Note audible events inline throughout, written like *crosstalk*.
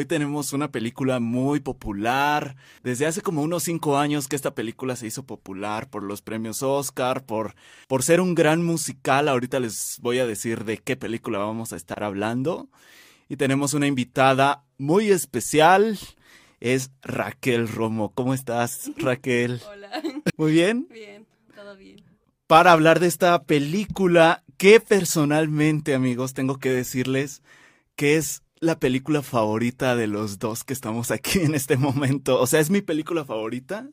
Hoy tenemos una película muy popular. Desde hace como unos cinco años que esta película se hizo popular por los premios Oscar, por, por ser un gran musical. Ahorita les voy a decir de qué película vamos a estar hablando. Y tenemos una invitada muy especial. Es Raquel Romo. ¿Cómo estás, *laughs* Raquel? Hola. Muy bien. Bien, todo bien. Para hablar de esta película que personalmente, amigos, tengo que decirles que es la película favorita de los dos que estamos aquí en este momento. O sea, es mi película favorita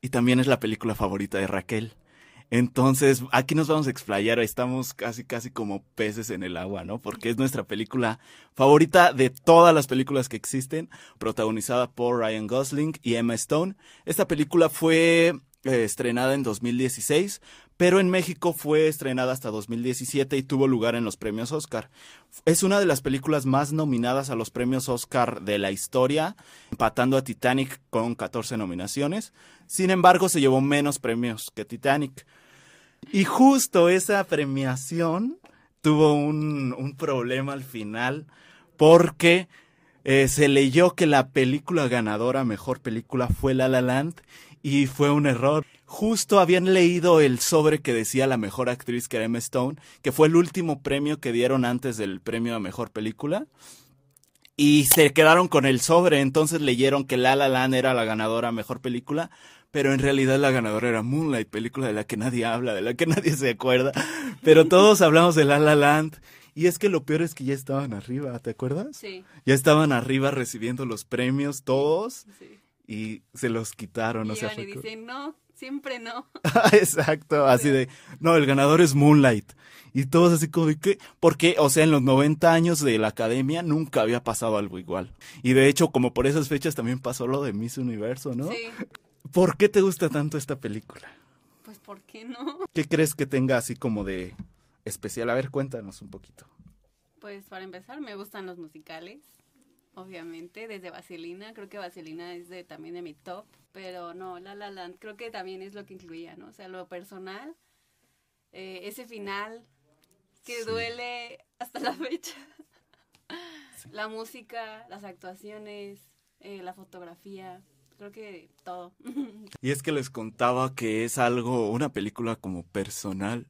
y también es la película favorita de Raquel. Entonces, aquí nos vamos a explayar, estamos casi, casi como peces en el agua, ¿no? Porque es nuestra película favorita de todas las películas que existen, protagonizada por Ryan Gosling y Emma Stone. Esta película fue eh, estrenada en 2016, pero en México fue estrenada hasta 2017 y tuvo lugar en los premios Oscar. Es una de las películas más nominadas a los premios Oscar de la historia, empatando a Titanic con 14 nominaciones. Sin embargo, se llevó menos premios que Titanic. Y justo esa premiación tuvo un, un problema al final porque eh, se leyó que la película ganadora, mejor película, fue La La Land y fue un error. Justo habían leído el sobre que decía la mejor actriz que era Emma Stone, que fue el último premio que dieron antes del premio a mejor película. Y se quedaron con el sobre, entonces leyeron que La La Land era la ganadora mejor película, pero en realidad la ganadora era Moonlight, película de la que nadie habla, de la que *laughs* nadie se acuerda. Pero *laughs* todos hablamos de La La Land. Y es que lo peor es que ya estaban arriba, ¿te acuerdas? Sí, Ya estaban arriba recibiendo los premios todos sí. y se los quitaron, o sea, y dicen, no, siempre no. *laughs* Exacto, así de, no, el ganador es Moonlight. Y todos así como que, porque, o sea, en los 90 años de la academia nunca había pasado algo igual. Y de hecho, como por esas fechas también pasó lo de Miss Universo, ¿no? Sí, ¿Por qué te gusta tanto esta película? pues ¿por qué no? ¿Qué crees que tenga así como de especial? A ver, cuéntanos un poquito. Pues para empezar, me gustan los musicales, obviamente, desde Vaselina, creo que Vaselina es de, también de mi top, pero no, La La Land, creo que también es lo que incluía, ¿no? O sea, lo personal, eh, ese final que Sí. duele hasta la fecha, *laughs* la música, las actuaciones, eh, la fotografía, creo que todo. Y es que les contaba que es algo, una película como personal,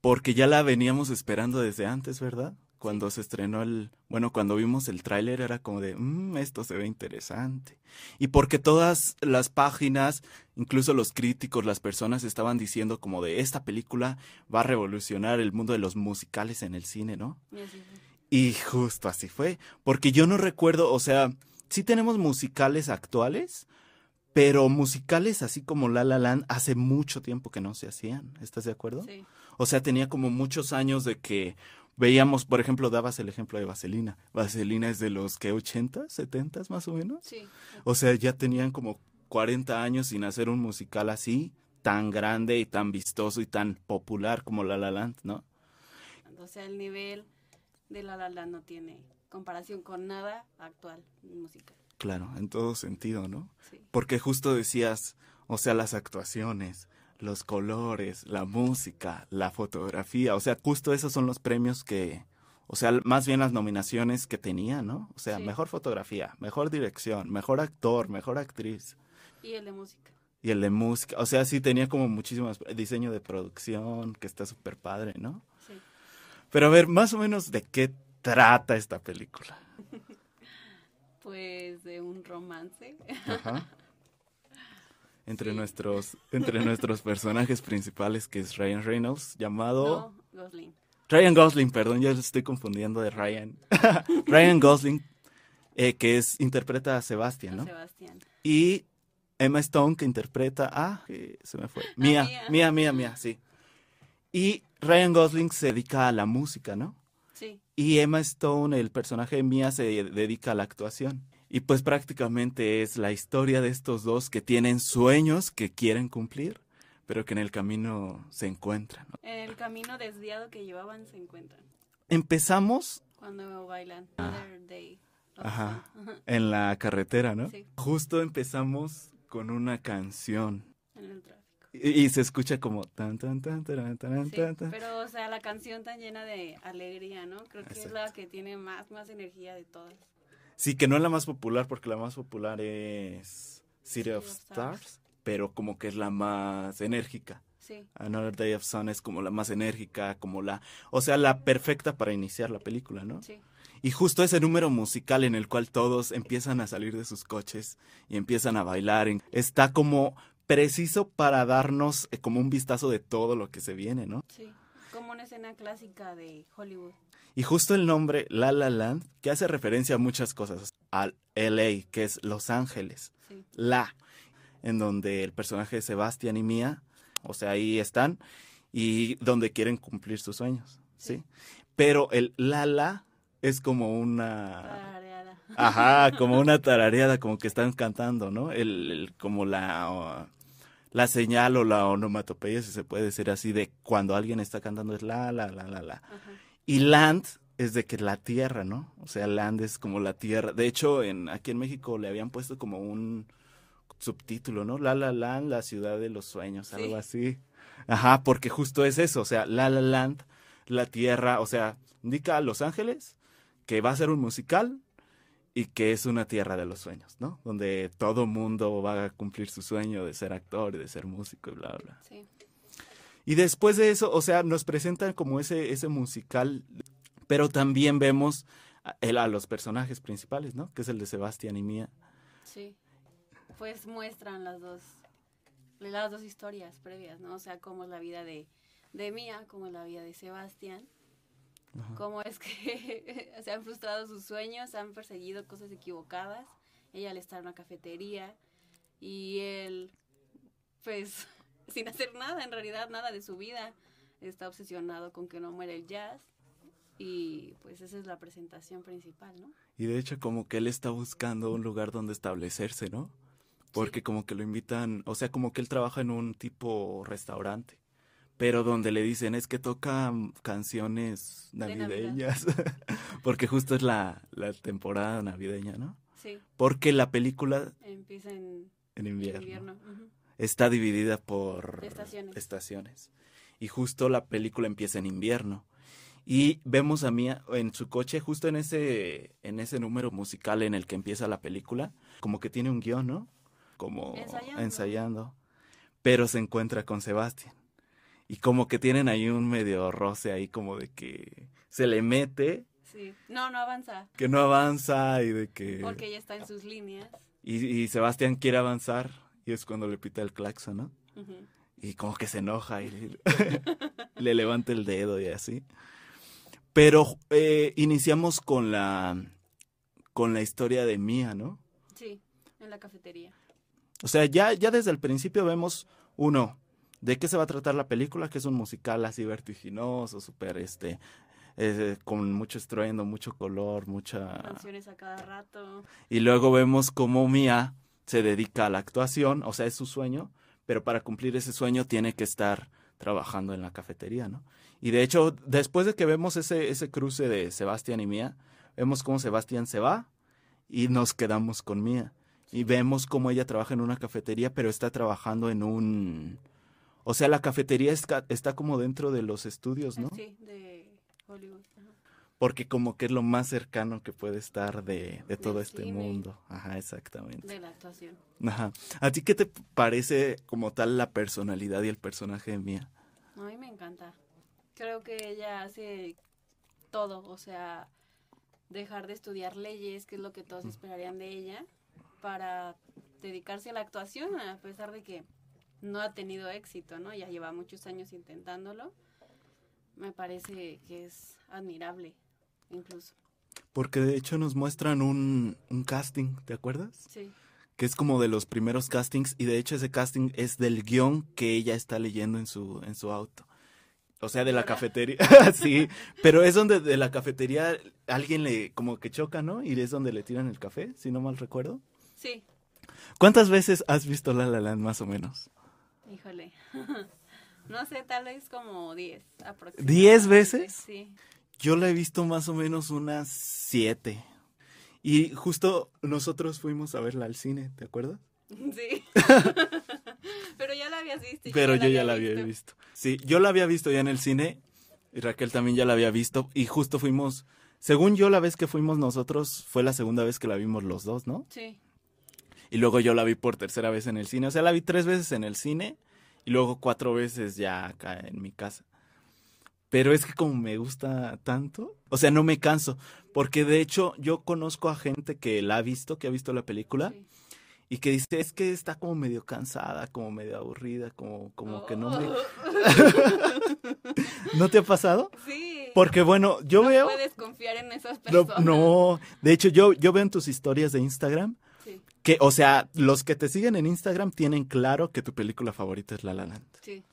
porque ya la veníamos esperando desde antes, ¿verdad? Cuando se estrenó el, bueno, cuando vimos el tráiler era como de, mmm, esto se ve interesante. Y porque todas las páginas, incluso los críticos, las personas estaban diciendo como de, esta película va a revolucionar el mundo de los musicales en el cine, ¿no? Y justo así fue, porque yo no recuerdo, o sea, sí tenemos musicales actuales, pero musicales así como La La Land hace mucho tiempo que no se hacían, ¿estás de acuerdo? Sí, O sea, tenía como muchos años de que veíamos, por ejemplo, dabas el ejemplo de Vaselina. Vaselina es de los que 80, 70 más o menos. sí. O sea, ya tenían como 40 años sin hacer un musical así, tan grande y tan vistoso y tan popular como La La Land, ¿no? O sea, el nivel de La La Land no tiene comparación con nada actual musical. Claro, en todo sentido, ¿no? Sí, Porque justo decías, o sea, las actuaciones, los colores, la música, la fotografía, o sea, justo esos son los premios que, o sea, más bien las nominaciones que tenía, ¿no? O sea, Sí. mejor fotografía, mejor dirección, mejor actor, mejor actriz y el de música. y el de música, o sea, sí tenía como muchísimas diseño de producción que está súper padre, ¿no? Sí. Pero a ver, más o menos de qué trata esta película. *laughs* Pues de un romance. Ajá. *laughs* Entre Sí. nuestros, entre nuestros personajes principales, que es Ryan Reynolds, llamado No, Gosling. Ryan Gosling, perdón, ya estoy confundiendo de Ryan. *laughs* Ryan Gosling, eh, que es interpreta a Sebastian, a ¿no? Sebastián. Y Emma Stone, que interpreta a, eh, se me fue, Mía, Mía. Mía, Mía, Mía, sí. Y Ryan Gosling se dedica a la música, ¿no? Sí, Y Emma Stone, el personaje de Mia, se dedica a la actuación. Y pues prácticamente es la historia de estos dos que tienen sueños que quieren cumplir, pero que en el camino se encuentran. ¿no? en el camino desviado que llevaban se encuentran Empezamos, cuando bailan Ah. Other Day. Ajá. En la carretera, ¿no? Sí. Justo empezamos con una canción. Y, y se escucha como tan tan tan tan tan Sí, tan tan. pero o sea, la canción tan llena de alegría, ¿no? Creo que es la que tiene más, más energía de todas. Sí, que no es la más popular porque la más popular es City City of of Stars, Stars. pero como que es la más enérgica. Sí, Another Day of Sun es como la más enérgica, como la, o sea, la perfecta para iniciar la película, ¿no? sí, Y justo ese número musical en el cual todos empiezan a salir de sus coches y empiezan a bailar, está como preciso para darnos eh, como un vistazo de todo lo que se viene, ¿no? sí. Como una escena clásica de Hollywood. Y justo el nombre La La Land, que hace referencia a muchas cosas, al LA, que es Los Ángeles, Sí, La, en donde el personaje de Sebastián y Mía, o sea, ahí están, y donde quieren cumplir sus sueños, ¿sí? Sí. Pero el La La es como una... tarareada. Ajá, como *laughs* una tarareada, como que están cantando, ¿no? El, el- como la, o- la señal o la onomatopeya, si se puede decir así, de cuando alguien está cantando es la, la, la, la, la. Ajá. Y land es de que la tierra, ¿no? O sea, land es como la tierra. De hecho, en, aquí en México le habían puesto como un subtítulo, ¿no? La La Land, la ciudad de los sueños, Sí. algo así. Ajá, porque justo es eso, o sea, La La Land, la tierra, o sea, indica a Los Ángeles que va a ser un musical y que es una tierra de los sueños, ¿no? Donde todo mundo va a cumplir su sueño de ser actor y de ser músico y bla, bla. Sí, Y después de eso, o sea, nos presentan como ese, ese musical, pero también vemos a, el- a los personajes principales, ¿no? Que es el de Sebastián y Mía. sí. Pues muestran las dos, las dos historias previas, ¿no? O sea, cómo es la vida de, de Mía, cómo es la vida de Sebastián. Cómo es que *laughs* se han frustrado sus sueños, han perseguido cosas equivocadas. Ella al estar en una cafetería y él, pues, *laughs* sin hacer nada, en realidad nada de su vida, está obsesionado con que no muera el jazz. Y pues esa es la presentación principal, ¿no? Y de hecho como que él está buscando un lugar donde establecerse, ¿no? Porque como que lo invitan, o sea, como que él trabaja en un tipo restaurante, pero donde le dicen es que toca mm, canciones navideñas, *laughs* porque justo es la, la temporada navideña, ¿no? Sí, Porque la película empieza en en en invierno, está dividida por Estaciones. estaciones. Y justo la película empieza en invierno. Y vemos a Mía en su coche, justo en ese, en ese número musical en el que empieza la película, como que tiene un guion, ¿no? Como Ensayando. ensayando. Pero se encuentra con Sebastián. Y como que tienen ahí un medio roce ahí, como de que se le mete, Sí. No, no avanza. que no avanza y de que... Porque ella está en sus líneas. Y, y Sebastián quiere avanzar y es cuando le pita el claxon, ¿no? Y como que se enoja y le, *laughs* le levanta el dedo y así. Pero eh, iniciamos con la con la historia de Mía, ¿no? Sí, en la cafetería. O sea, ya, ya desde el principio vemos, uno, de qué se va a tratar la película, que es un musical así vertiginoso, súper, este, eh, con mucho estruendo, mucho color, mucha... Canciones a cada rato. Y luego vemos cómo Mía se dedica a la actuación, o sea, es su sueño, pero para cumplir ese sueño tiene que estar trabajando en la cafetería, ¿no? Y de hecho, después de que vemos ese, ese cruce de Sebastián y Mía, vemos cómo Sebastián se va y nos quedamos con Mía. Y vemos cómo ella trabaja en una cafetería, pero está trabajando en un... O sea, la cafetería está, está como dentro de los estudios, ¿no? Sí, de Hollywood. ajá. Porque como que es lo más cercano que puede estar de, de todo este cine. mundo. Ajá, exactamente. De la actuación. Ajá. ¿A ti qué te parece como tal la personalidad y el personaje de Mía? A mí me encanta. Creo que ella hace todo, o sea, dejar de estudiar leyes, que es lo que todos esperarían de ella, para dedicarse a la actuación, a pesar de que no ha tenido éxito, ¿no? Ya lleva muchos años intentándolo. Me parece que es admirable, incluso. Porque de hecho nos muestran un, un casting, ¿te acuerdas? Sí, Que es como de los primeros castings y de hecho ese casting es del guion que ella está leyendo en su, en su auto. O sea, de la cafetería. *laughs* sí, pero es donde de la cafetería alguien le como que choca, ¿no? Y es donde le tiran el café, si no mal recuerdo. sí, ¿Cuántas veces has visto La La Land más o menos? Híjole. *laughs* no sé, tal vez como 10 aproximadamente. ¿Diez veces? Sí. Yo la he visto más o menos unas siete. Y justo nosotros fuimos a verla al cine, ¿te acuerdas? *laughs* Sí. *laughs* Pero ya la habías visto. Pero yo ya la había visto. Sí, yo la había visto ya en el cine y Raquel también ya la había visto y justo fuimos, según yo la vez que fuimos nosotros fue la segunda vez que la vimos los dos, ¿no? Sí. Y luego yo la vi por tercera vez en el cine, o sea, la vi tres veces en el cine y luego cuatro veces ya acá en mi casa. Pero es que como me gusta tanto, o sea, no me canso, porque de hecho yo conozco a gente que la ha visto, que ha visto la película. sí. Y que dice, es que está como medio cansada, como medio aburrida, como, como que no me... Oh. *laughs* ¿No te ha pasado? Sí. Porque bueno, yo no veo... puedes confiar en esas No, personas. no, de hecho yo, yo veo en tus historias de Instagram que, o sea, los que te siguen en Instagram tienen claro que tu película favorita es La La Land. sí.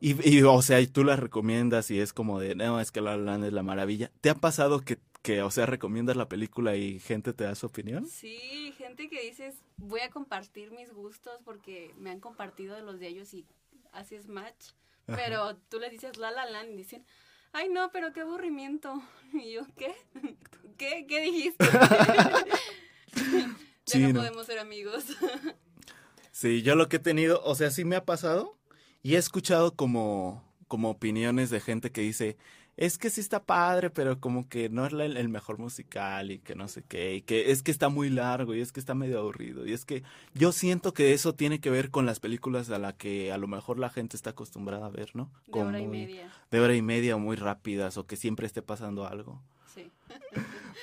Y, y, o sea, y tú la recomiendas y es como de, no, es que La La Land es la maravilla. ¿Te ha pasado que, que, o sea, recomiendas la película y gente te da su opinión? Sí, gente que dices, voy a compartir mis gustos porque me han compartido los de ellos y haces match. Ajá. Pero tú les dices La La Land y dicen, ay no, pero qué aburrimiento. *laughs* Y yo, ¿qué? *laughs* ¿Qué? ¿Qué dijiste? *laughs* ya Sí, no, no. podemos ser amigos. *laughs* Sí, yo lo que he tenido, o sea, sí me ha pasado y he escuchado como, como opiniones de gente que dice, es que sí está padre, pero como que no es el mejor musical y que no sé qué, y que es que está muy largo y es que está medio aburrido. Y es que yo siento que eso tiene que ver con las películas a la que a lo mejor la gente está acostumbrada a ver, ¿no? De hora y media. De hora y media o muy rápidas o que siempre esté pasando algo.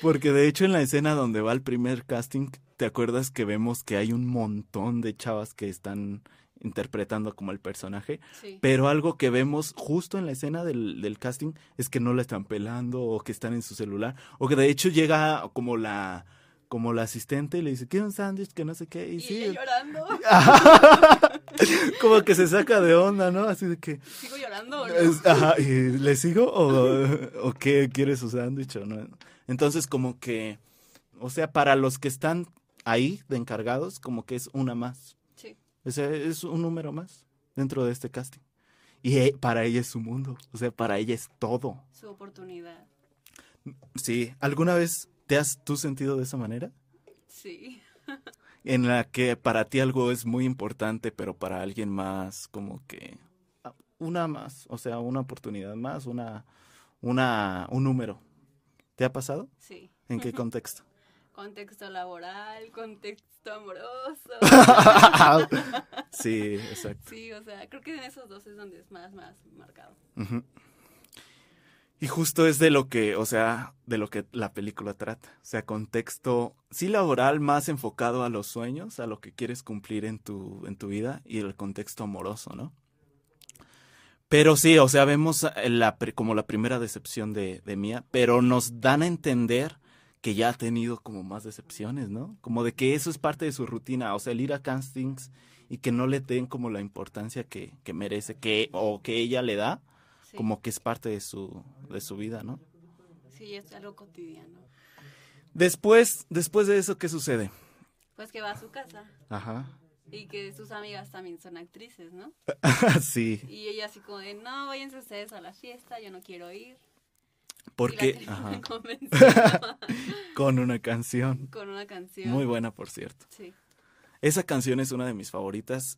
Porque de hecho en la escena donde va el primer casting, ¿te acuerdas que vemos que hay un montón de chavas que están interpretando como el personaje? Sí. Pero algo que vemos justo en la escena del, del casting es que no la están pelando o que están en su celular. O que de hecho llega como la como la asistente y le dice, ¿quiere un sándwich? Que no sé qué. Y, Y sí, ella llorando. *laughs* como que se saca de onda, ¿no? Así de que, ¿Sigo llorando o no? es- ajá, ¿y ¿le sigo o, o qué quiere su sándwich o no? Entonces como que, o sea, para los que están ahí de encargados, como que es una más. Sí. O sea, es un número más dentro de este casting. Y eh, para ella es su mundo, o sea, para ella es todo. Su oportunidad. Sí, ¿alguna vez te has tú sentido de esa manera? Sí. En la que para ti algo es muy importante, pero para alguien más como que ah, una más, o sea, una oportunidad más, una, una, un número. ¿Te ha pasado? Sí. ¿En qué contexto? *laughs* Contexto laboral, contexto amoroso. *laughs* sí, exacto. Sí, o sea, creo que en esos dos es donde es más, más marcado. Ujú. Y justo es de lo que, o sea, de lo que la película trata. O sea, contexto, sí laboral, más enfocado a los sueños, a lo que quieres cumplir en tu, en tu vida, y el contexto amoroso, ¿no? Pero sí, o sea, vemos eh, como la primera decepción de, de Mía, pero nos dan a entender que ya ha tenido como más decepciones, ¿no? Como de que eso es parte de su rutina, o sea, el ir a castings y que no le den como la importancia que, que merece, que, o que ella le da, Sí. como que es parte de su, de su vida, ¿no? Sí, es algo cotidiano. Después, después de eso, ¿qué sucede? Pues que va a su casa Ajá. y que sus amigas también son actrices, ¿no? *laughs* sí, Y ella así como de, no, váyanse ustedes a la fiesta, yo no quiero ir. Y porque la ajá, *laughs* *laughs* con una canción con una canción. muy buena, por cierto. Sí, Esa canción es una de mis favoritas,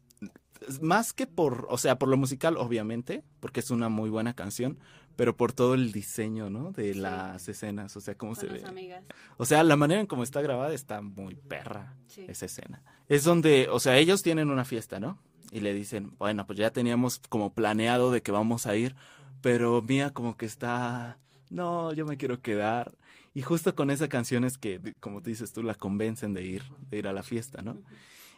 más que por, o sea, por lo musical, obviamente, porque es una muy buena canción, pero por todo el diseño, ¿no? De Sí. las escenas, o sea, cómo con se las ve. amigas. O sea, la manera en cómo está grabada está muy perra, Sí. esa escena. Es donde, o sea, ellos tienen una fiesta, ¿no? Y le dicen, bueno, pues ya teníamos como planeado de que vamos a ir, pero Mía como que está, no, yo me quiero quedar. Y justo con esa canción es que, como te dices tú, la convencen de ir, de ir a la fiesta, ¿no? Ujú.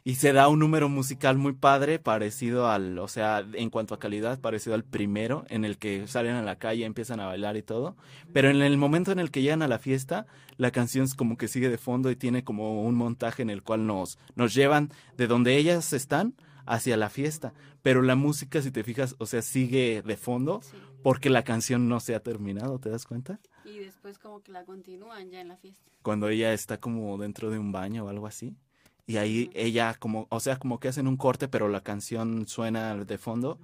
Y se da un número musical muy padre, parecido al, o sea, en cuanto a calidad, parecido al primero, en el que salen a la calle, empiezan a bailar y todo. Pero en el momento en el que llegan a la fiesta, la canción es como que sigue de fondo y tiene como un montaje en el cual nos, nos llevan de donde ellas están hacia la fiesta. Pero la música, si te fijas, o sea, sigue de fondo Sí. porque la canción no se ha terminado, ¿te das cuenta? Y después como que la continúan ya en la fiesta. Cuando ella está como dentro de un baño o algo así. Y ahí ella como, o sea, como que hacen un corte, pero la canción suena de fondo.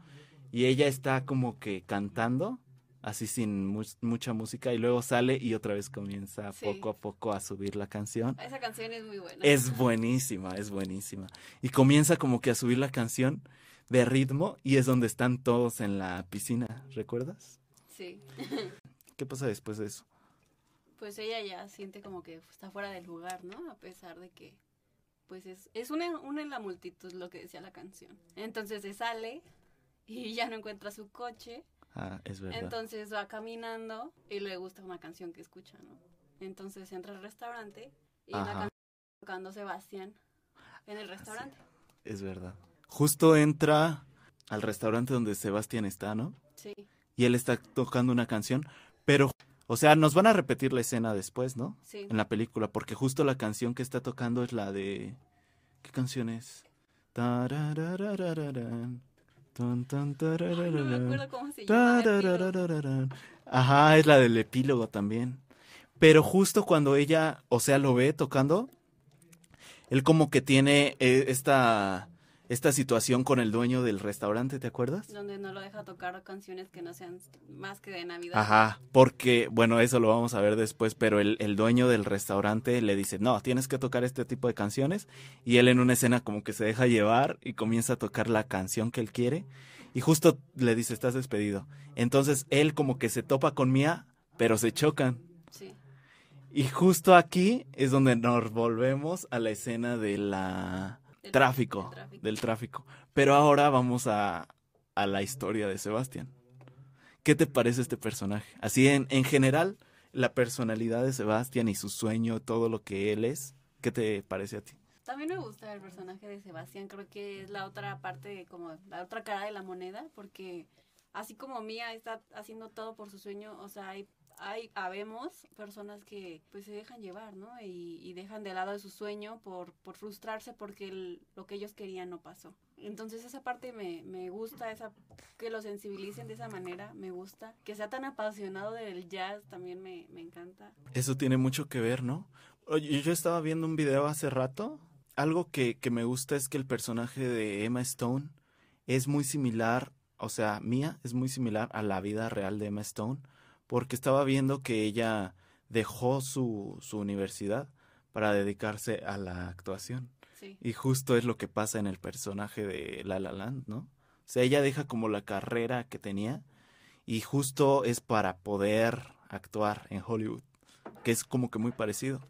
Y ella está como que cantando así sin mu- mucha música, y luego sale y otra vez comienza Sí. poco a poco a subir la canción. Esa canción es muy buena. Es buenísima, es buenísima. Y comienza como que a subir la canción de ritmo y es donde están todos en la piscina, ¿recuerdas? Sí. *laughs* ¿Qué pasa después de eso? Pues ella ya siente como que está fuera del lugar, ¿no? A pesar de que, pues es, es una, una en la multitud lo que decía la canción. Entonces se sale y *laughs* ya no encuentra su coche. Ah, es verdad. Entonces va caminando y le gusta una canción que escucha, ¿no? Entonces entra al restaurante y la canción tocando Sebastián en el restaurante. Es verdad. Justo entra al restaurante donde Sebastián está, ¿no? Sí, Y él está tocando una canción, pero, o sea, nos van a repetir la escena después, ¿no? sí. En la película, porque justo la canción que está tocando es la de... ¿Qué canción es? No me acuerdo cómo se llama. Ajá, es la del epílogo también. Pero justo cuando ella, o sea, lo ve tocando, él como que tiene eh, esta, esta situación con el dueño del restaurante, ¿te acuerdas? Donde no lo deja tocar canciones que no sean más que de Navidad. Ajá, porque, bueno, eso lo vamos a ver después, pero el, el dueño del restaurante le dice, no, tienes que tocar este tipo de canciones, y él en una escena como que se deja llevar y comienza a tocar la canción que él quiere, y justo le dice, estás despedido. Entonces él como que se topa con Mia, pero se chocan. Sí, Y justo aquí es donde nos volvemos a la escena de la tráfico, del tráfico. del tráfico. Pero ahora vamos a, a la historia de Sebastián. ¿Qué te parece este personaje? Así en, en general, la personalidad de Sebastián y su sueño, todo lo que él es, ¿qué te parece a ti? También me gusta el personaje de Sebastián, creo que es la otra parte, como la otra cara de la moneda, porque así como Mía está haciendo todo por su sueño, o sea, hay, hay habemos personas que pues se dejan llevar, ¿no? Y, y dejan de lado de su sueño por, por frustrarse porque el- lo que ellos querían no pasó. Entonces esa parte me, me gusta, esa que lo sensibilicen de esa manera, me gusta. Que sea tan apasionado del jazz también me, me encanta. Eso tiene mucho que ver, ¿no? Oye, yo estaba viendo un video hace rato. Algo que, que me gusta es que el personaje de Emma Stone es muy similar, o sea, Mia es muy similar a la vida real de Emma Stone, porque estaba viendo que ella dejó su, su universidad para dedicarse a la actuación. Sí, Y justo es lo que pasa en el personaje de La La Land, ¿no? O sea, ella deja como la carrera que tenía y justo es para poder actuar en Hollywood, que es como que muy parecido.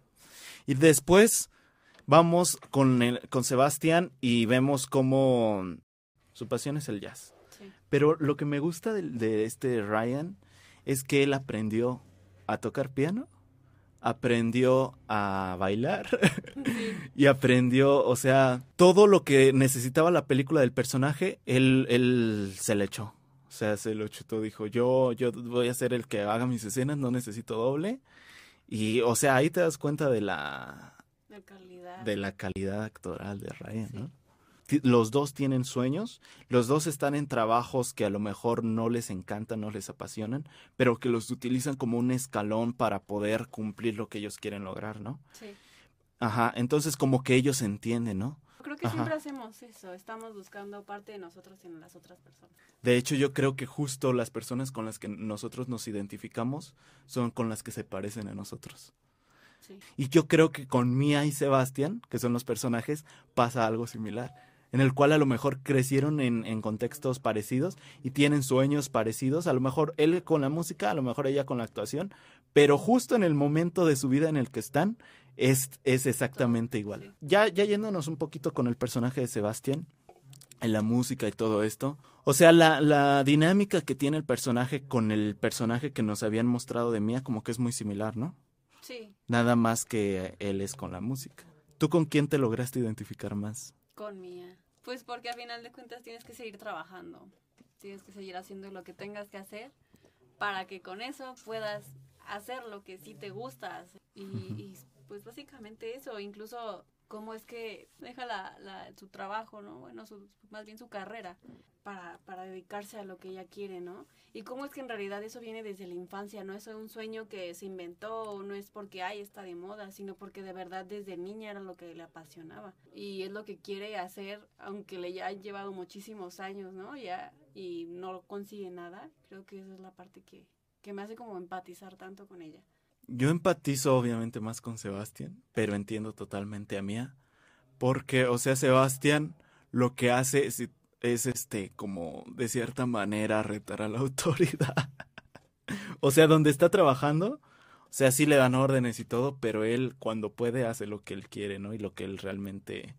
Y después vamos con, el, con Sebastián y vemos cómo su pasión es el jazz. sí. Pero lo que me gusta de, de este Ryan es que él aprendió a tocar piano, aprendió a bailar *laughs* y aprendió, o sea, todo lo que necesitaba la película del personaje, él, él se le echó. O sea, se lo chutó, dijo, yo, yo voy a ser el que haga mis escenas, no necesito doble. Y, o sea, ahí te das cuenta de la, La calidad. de la calidad actoral de Ryan, Sí. ¿no? Los dos tienen sueños, los dos están en trabajos que a lo mejor no les encantan, no les apasionan, pero que los utilizan como un escalón para poder cumplir lo que ellos quieren lograr, ¿no? Sí. Ajá, entonces como que ellos entienden, ¿no? Creo que Ajá. siempre hacemos eso, estamos buscando parte de nosotros en las otras personas. De hecho, yo creo que justo las personas con las que nosotros nos identificamos son con las que se parecen a nosotros. Sí, Y yo creo que con Mia y Sebastián, que son los personajes, pasa algo similar. En el cual a lo mejor crecieron en, en contextos parecidos y tienen sueños parecidos. A lo mejor él con la música, a lo mejor ella con la actuación. Pero justo en el momento de su vida en el que están, es, es exactamente igual. Ya, ya yéndonos un poquito con el personaje de Sebastián, en la música y todo esto. O sea, la, la dinámica que tiene el personaje con el personaje que nos habían mostrado de Mia, como que es muy similar, ¿no? sí, Nada más que él es con la música. ¿Tú con quién te lograste identificar más? con Mía. Pues porque a final de cuentas tienes que seguir trabajando, tienes que seguir haciendo lo que tengas que hacer para que con eso puedas hacer lo que sí te gusta. Y, y, pues básicamente eso, incluso cómo es que deja la, su trabajo, ¿no? Bueno, su, más bien su carrera para, dedicarse a lo que ella quiere, ¿no? Y cómo es que en realidad eso viene desde la infancia, no es un sueño que se inventó, no es porque ay está de moda, sino porque de verdad desde niña era lo que le apasionaba y es lo que quiere hacer, aunque le ya llevado muchísimos años, ¿no? Ya y no consigue nada. Creo que esa es la parte que me hace como empatizar tanto con ella. Yo empatizo obviamente más con Sebastián, pero entiendo totalmente a Mía, porque, o sea, Sebastián lo que hace es, es este, como de cierta manera retar a la *laughs* autoridad. o sea, donde está trabajando, o sea, sí le dan órdenes y todo, pero él cuando puede hace lo que él quiere, ¿no? Y lo que él realmente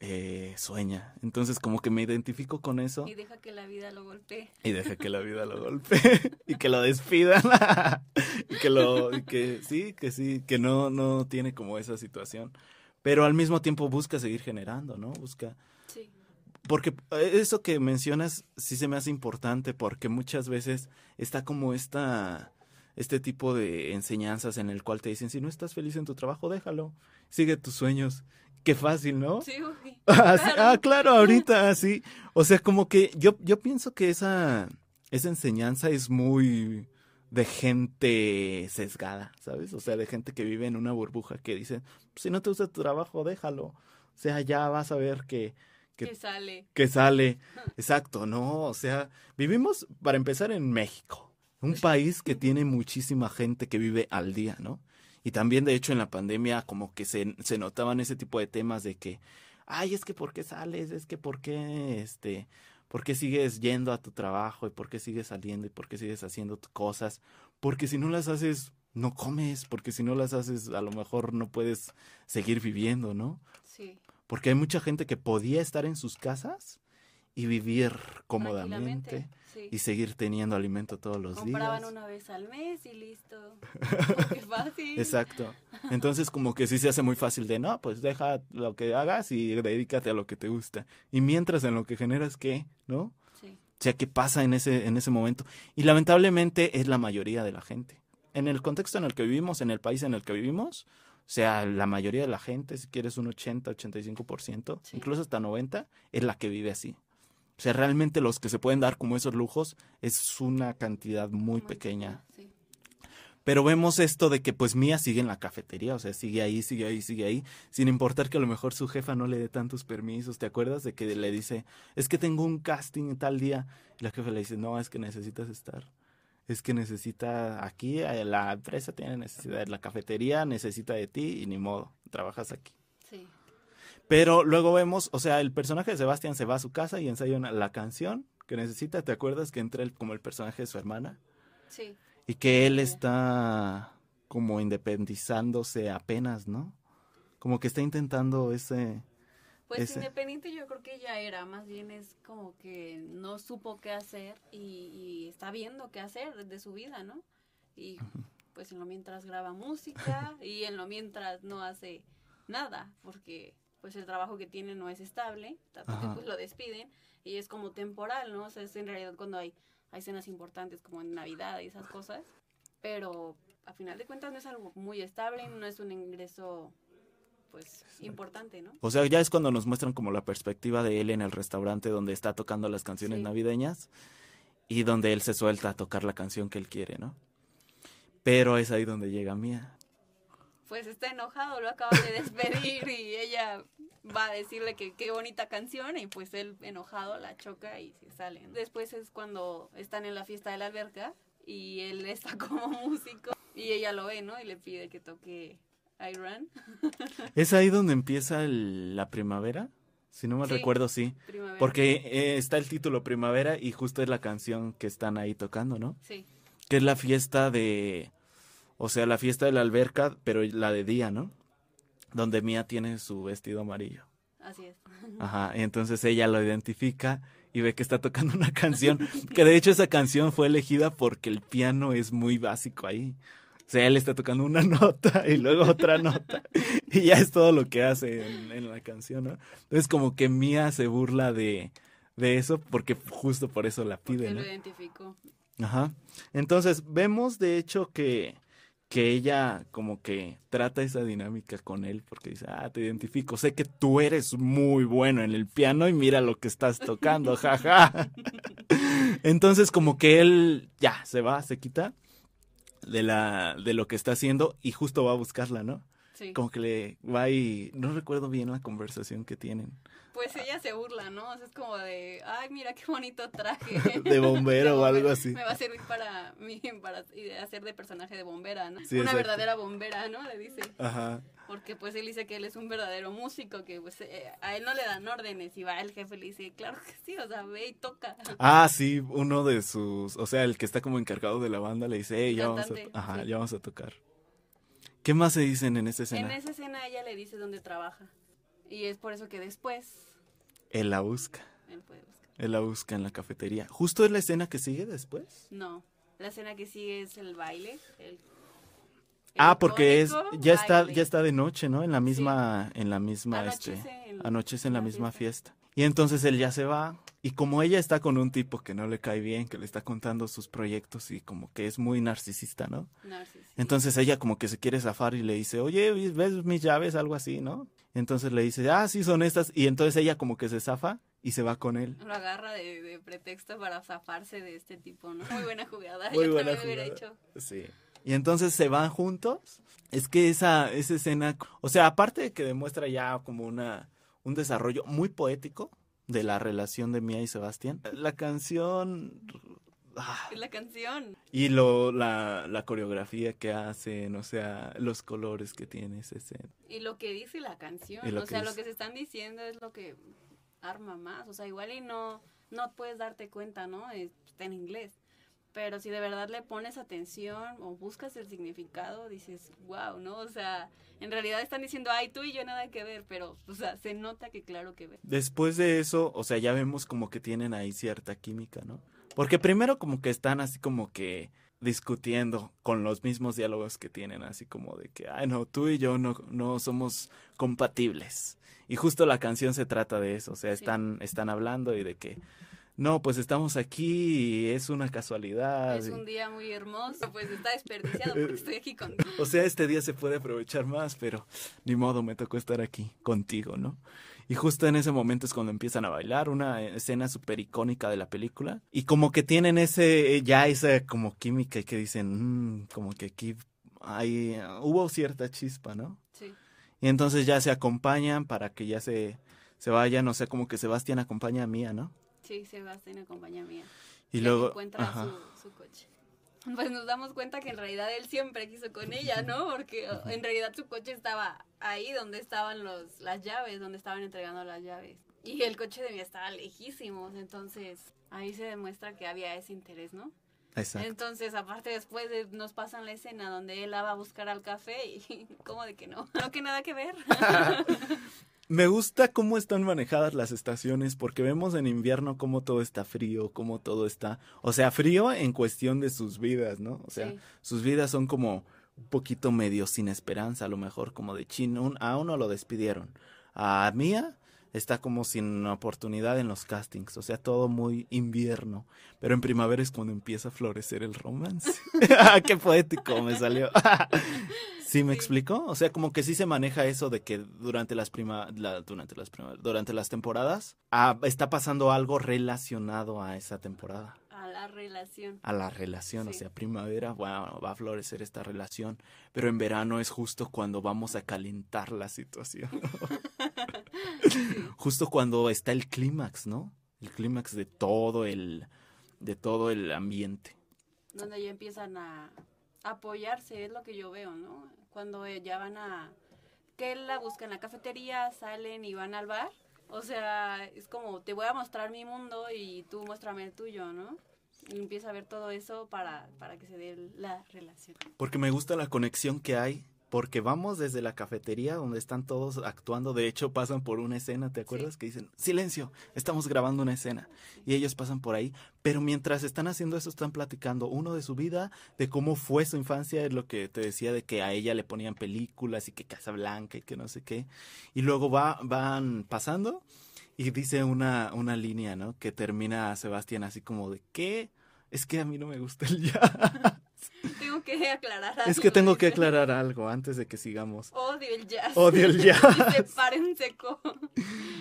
eh, sueña. Entonces como que me identifico con eso. Y deja que la vida lo golpee. Y deja que la vida lo golpee. *laughs* y que lo despidan. *laughs* y que lo, y que sí, que sí, que no, no tiene como esa situación. Pero al mismo tiempo busca seguir generando, ¿no? Busca. Sí. Porque eh, eso que mencionas sí se me hace importante porque muchas veces está como esta este tipo de enseñanzas en el cual te dicen, si no estás feliz en tu trabajo, déjalo, sigue tus sueños. Qué fácil, ¿no? Sí, *laughs* ah, claro. ah, claro, ahorita, sí. O sea, como que yo, yo pienso que esa, esa enseñanza es muy de gente sesgada, ¿sabes? O sea, de gente que vive en una burbuja que dice, si no te gusta tu trabajo, déjalo. O sea, ya vas a ver que... Que, que sale. Que sale. Exacto, ¿no? O sea, vivimos, para empezar, en México un país que tiene muchísima gente que vive al día, ¿no? Y también, de hecho, en la pandemia como que se, se notaban ese tipo de temas de que, ay, es que ¿por qué sales? Es que ¿por qué, este, por qué sigues yendo a tu trabajo? ¿Y por qué sigues saliendo? ¿Y por qué sigues haciendo cosas? Porque si no las haces, no comes. Porque si no las haces, a lo mejor no puedes seguir viviendo, ¿no? Sí. Porque hay mucha gente que podía estar en sus casas y vivir cómodamente y seguir teniendo alimento todos los días. Compraban una vez al mes y listo. *laughs* Qué fácil. Exacto. Entonces como que sí se hace muy fácil de, no, pues deja lo que hagas y dedícate a lo que te gusta. Y mientras en lo que generas, ¿qué? ¿No? Sí. O sea, ¿qué pasa en ese, en ese momento? Y lamentablemente es la mayoría de la gente. En el contexto en el que vivimos, en el país en el que vivimos, o sea, la mayoría de la gente, si quieres un 80, 85%, sí. incluso hasta 90, es la que vive así. O sea, realmente los que se pueden dar como esos lujos es una cantidad muy, muy pequeña. Sí. Pero vemos esto de que pues Mía sigue en la cafetería, o sea, sigue ahí, sigue ahí, sigue ahí, sin importar que a lo mejor su jefa no le dé tantos permisos. ¿Te acuerdas de que le dice, es que tengo un casting tal día? Y la jefa le dice, no, es que necesitas estar. Es que necesita aquí, eh, la empresa tiene necesidad, la cafetería necesita de ti y ni modo, trabajas aquí. Pero luego vemos, o sea, el personaje de Sebastián se va a su casa y ensaya una, la canción que necesita. ¿Te acuerdas que entra él como el personaje de su hermana? Sí. Y que él está como independizándose apenas, ¿no? Como que está intentando ese... Pues ese... independiente yo creo que ya era, más bien es como que no supo qué hacer y, y está viendo qué hacer de su vida, ¿no? Y pues en lo mientras graba música y en lo mientras no hace nada, porque pues el trabajo que tiene no es estable, tanto que pues lo despiden y es como temporal, ¿no? O sea, es en realidad cuando hay, hay cenas importantes como en Navidad y esas cosas, pero a final de cuentas no es algo muy estable, no es un ingreso pues importante, ¿no? O sea, ya es cuando nos muestran como la perspectiva de él en el restaurante donde está tocando las canciones sí. navideñas y donde él se suelta a tocar la canción que él quiere, ¿no? Pero es ahí donde llega Mía pues está enojado, lo acaban de despedir y ella va a decirle que qué bonita canción y pues él enojado la choca y se salen. Después es cuando están en la fiesta de la alberca y él *laughs* está como músico y ella lo ve, ¿no? Y le pide que toque Iron. ¿Es ahí donde empieza el, la primavera? Si no me sí, recuerdo, sí. Primavera. Porque eh, está el título Primavera y justo es la canción que están ahí tocando, ¿no? Sí. Que es la fiesta de o sea, la fiesta de la alberca, pero la de día, ¿no? Donde Mía tiene su vestido amarillo. Así es. Ajá, y entonces ella lo identifica y ve que está tocando una *laughs* canción, que de hecho esa canción fue elegida porque el piano es muy básico ahí. O sea, él está tocando una *laughs* nota y luego otra nota y ya es todo lo que hace en, en la canción, ¿no? Entonces como que Mía se burla de, de eso porque justo por eso la pide, porque ¿no? lo identificó. Ajá. Entonces vemos de hecho que que ella como que trata esa dinámica con él porque dice, ah, te identifico, sé que tú eres muy bueno en el piano y mira lo que estás tocando, jaja. *laughs* Entonces como que él ya se va, se quita de la de lo que está haciendo y justo va a buscarla, ¿no? Sí. Como que le va y no recuerdo bien la conversación que tienen. Pues ella se burla, ¿no? O sea, es como de, ay, mira qué bonito traje. *laughs* De bombero *laughs* o algo así. Me va a servir para mí, para hacer de personaje de bombera, ¿no? Sí, Una exacto. verdadera bombera, ¿no? Le dice. Ajá. Porque pues él dice que él es un verdadero músico, que pues eh, a él no le dan órdenes y va el jefe y le dice, claro que sí, o sea, ve y toca. Ah, sí, uno de sus, o sea, el que está como encargado de la banda le dice, hey, ya vamos a, ajá, sí. ya vamos a tocar. ¿Qué más se dicen en esa En escena? esa escena ella le dice dónde trabaja. Y es por eso que después Él la busca, él puede buscar. él la busca en la cafetería. Justo es la escena que sigue después. No, la escena que sigue es el baile. el- Ah, el porque es ya está baile. ya está de noche, ¿no? En la misma en la misma Anochece este en- anochece en la en la misma fiesta. Y entonces él ya se va y como ella está con un tipo que no le cae bien, que le está contando sus proyectos y como que es muy narcisista, ¿no? Narcis, sí. Entonces ella como que se quiere zafar y le dice, oye, ¿ves mis llaves? Algo así, ¿no? Entonces le dice, ah, sí, son estas. Y entonces ella como que se zafa y se va con él. Lo agarra de, de pretexto para zafarse de este tipo, ¿no? Muy buena jugada. Muy Yo buena también lo hubiera jugada. hecho. Sí. Y entonces se van juntos. Es que esa, esa escena, o sea, aparte de que demuestra ya como una, un desarrollo muy poético de la relación de Mía y Sebastián, la canción... ah, la canción. y lo, la, la coreografía que hacen, o sea, los colores que tiene esa escena. Y lo que dice la canción. O sea, lo que se están diciendo es lo que arma más. O sea, igual y no, no puedes darte cuenta, ¿no? Es- Está en inglés. Pero si de verdad le pones atención o buscas el significado, dices, wow, ¿no? O sea, en realidad están diciendo, ay, tú y yo nada que ver, pero, o sea, se nota que claro que ve. Después de eso, o sea, ya vemos como que tienen ahí cierta química, ¿no? Porque primero como que están así como que discutiendo con los mismos diálogos que tienen, así como de que, ay, no, tú y yo no, no somos compatibles. Y justo la canción se trata de eso, o sea, Sí. están, están hablando y de que, no, pues estamos aquí y es una casualidad. Es un día muy hermoso, pues está desperdiciado porque estoy aquí contigo. o sea, este día se puede aprovechar más, pero ni modo, me tocó estar aquí contigo, ¿no? Y justo en ese momento es cuando empiezan a bailar, una escena súper icónica de la película. Y como que tienen ese, ya esa como química y que dicen, "Mm, como que aquí hay, hubo cierta chispa, ¿no? Sí. Y entonces ya se acompañan para que ya se, se vayan, o sea, como que Sebastián acompaña a Mía, ¿no? Sí, Sebastián acompaña mía. Y Y luego, encuentra su, su coche. Pues nos damos cuenta que en realidad él siempre quiso con ella, ¿no? Porque en realidad su coche estaba ahí donde estaban los, las llaves, donde estaban entregando las llaves. Y el coche de mí estaba lejísimos, entonces ahí se demuestra que había ese interés, ¿no? Exacto. Entonces, aparte después de- nos pasan la escena donde él la va a buscar al café y *laughs* ¿cómo de que no? *laughs* No que nada que ver. *laughs* Me gusta cómo están manejadas las estaciones porque vemos en invierno cómo todo está frío, cómo todo está, o sea, frío en cuestión de sus vidas, ¿no? O sea, Sí. sus vidas son como un poquito medio sin esperanza, a lo mejor como de chin, un- a uno lo despidieron, a Mía está como sin oportunidad en los castings, o sea, todo muy invierno, pero en primavera es cuando empieza a florecer el romance. *laughs* Qué poético me salió. *laughs* ¿Sí me Sí. explico? O sea, como que sí se maneja eso de que durante las prima, la- durante las prima- durante las temporadas ah, está pasando algo relacionado a esa temporada, A la relación. a la relación, o Sí. sea, primavera, bueno, va a florecer esta relación, pero en verano es justo cuando vamos a calentar la situación. *laughs* *laughs* justo cuando está el clímax, ¿no? El clímax de todo el de todo el ambiente. donde ya empiezan a apoyarse, es lo que yo veo, ¿no? Cuando eh, ya van a, que él la busca en la cafetería, salen y van al bar, o sea, es como, te voy a mostrar mi mundo y tú muéstrame el tuyo, ¿no? Y empieza a ver todo eso para, para que se dé la relación. Porque me gusta la conexión que hay. Porque vamos desde la cafetería donde están todos actuando. De hecho, pasan por una escena, ¿te acuerdas? Que dicen, silencio, estamos grabando una escena. Y ellos pasan por ahí. Pero mientras están haciendo eso, están platicando uno de su vida, de cómo fue su infancia, es lo que te decía, de que a ella le ponían películas y que Casa Blanca y que no sé qué. Y luego va, van pasando y dice una, una línea, ¿no? Que termina Sebastián así como de, ¿qué? Es que a mí no me gusta el jazz. *laughs* *laughs* Tengo que aclarar Es algo, que tengo que aclarar algo antes de que sigamos. Odio el jazz. Odio el *laughs* jazz. Dice, paren seco.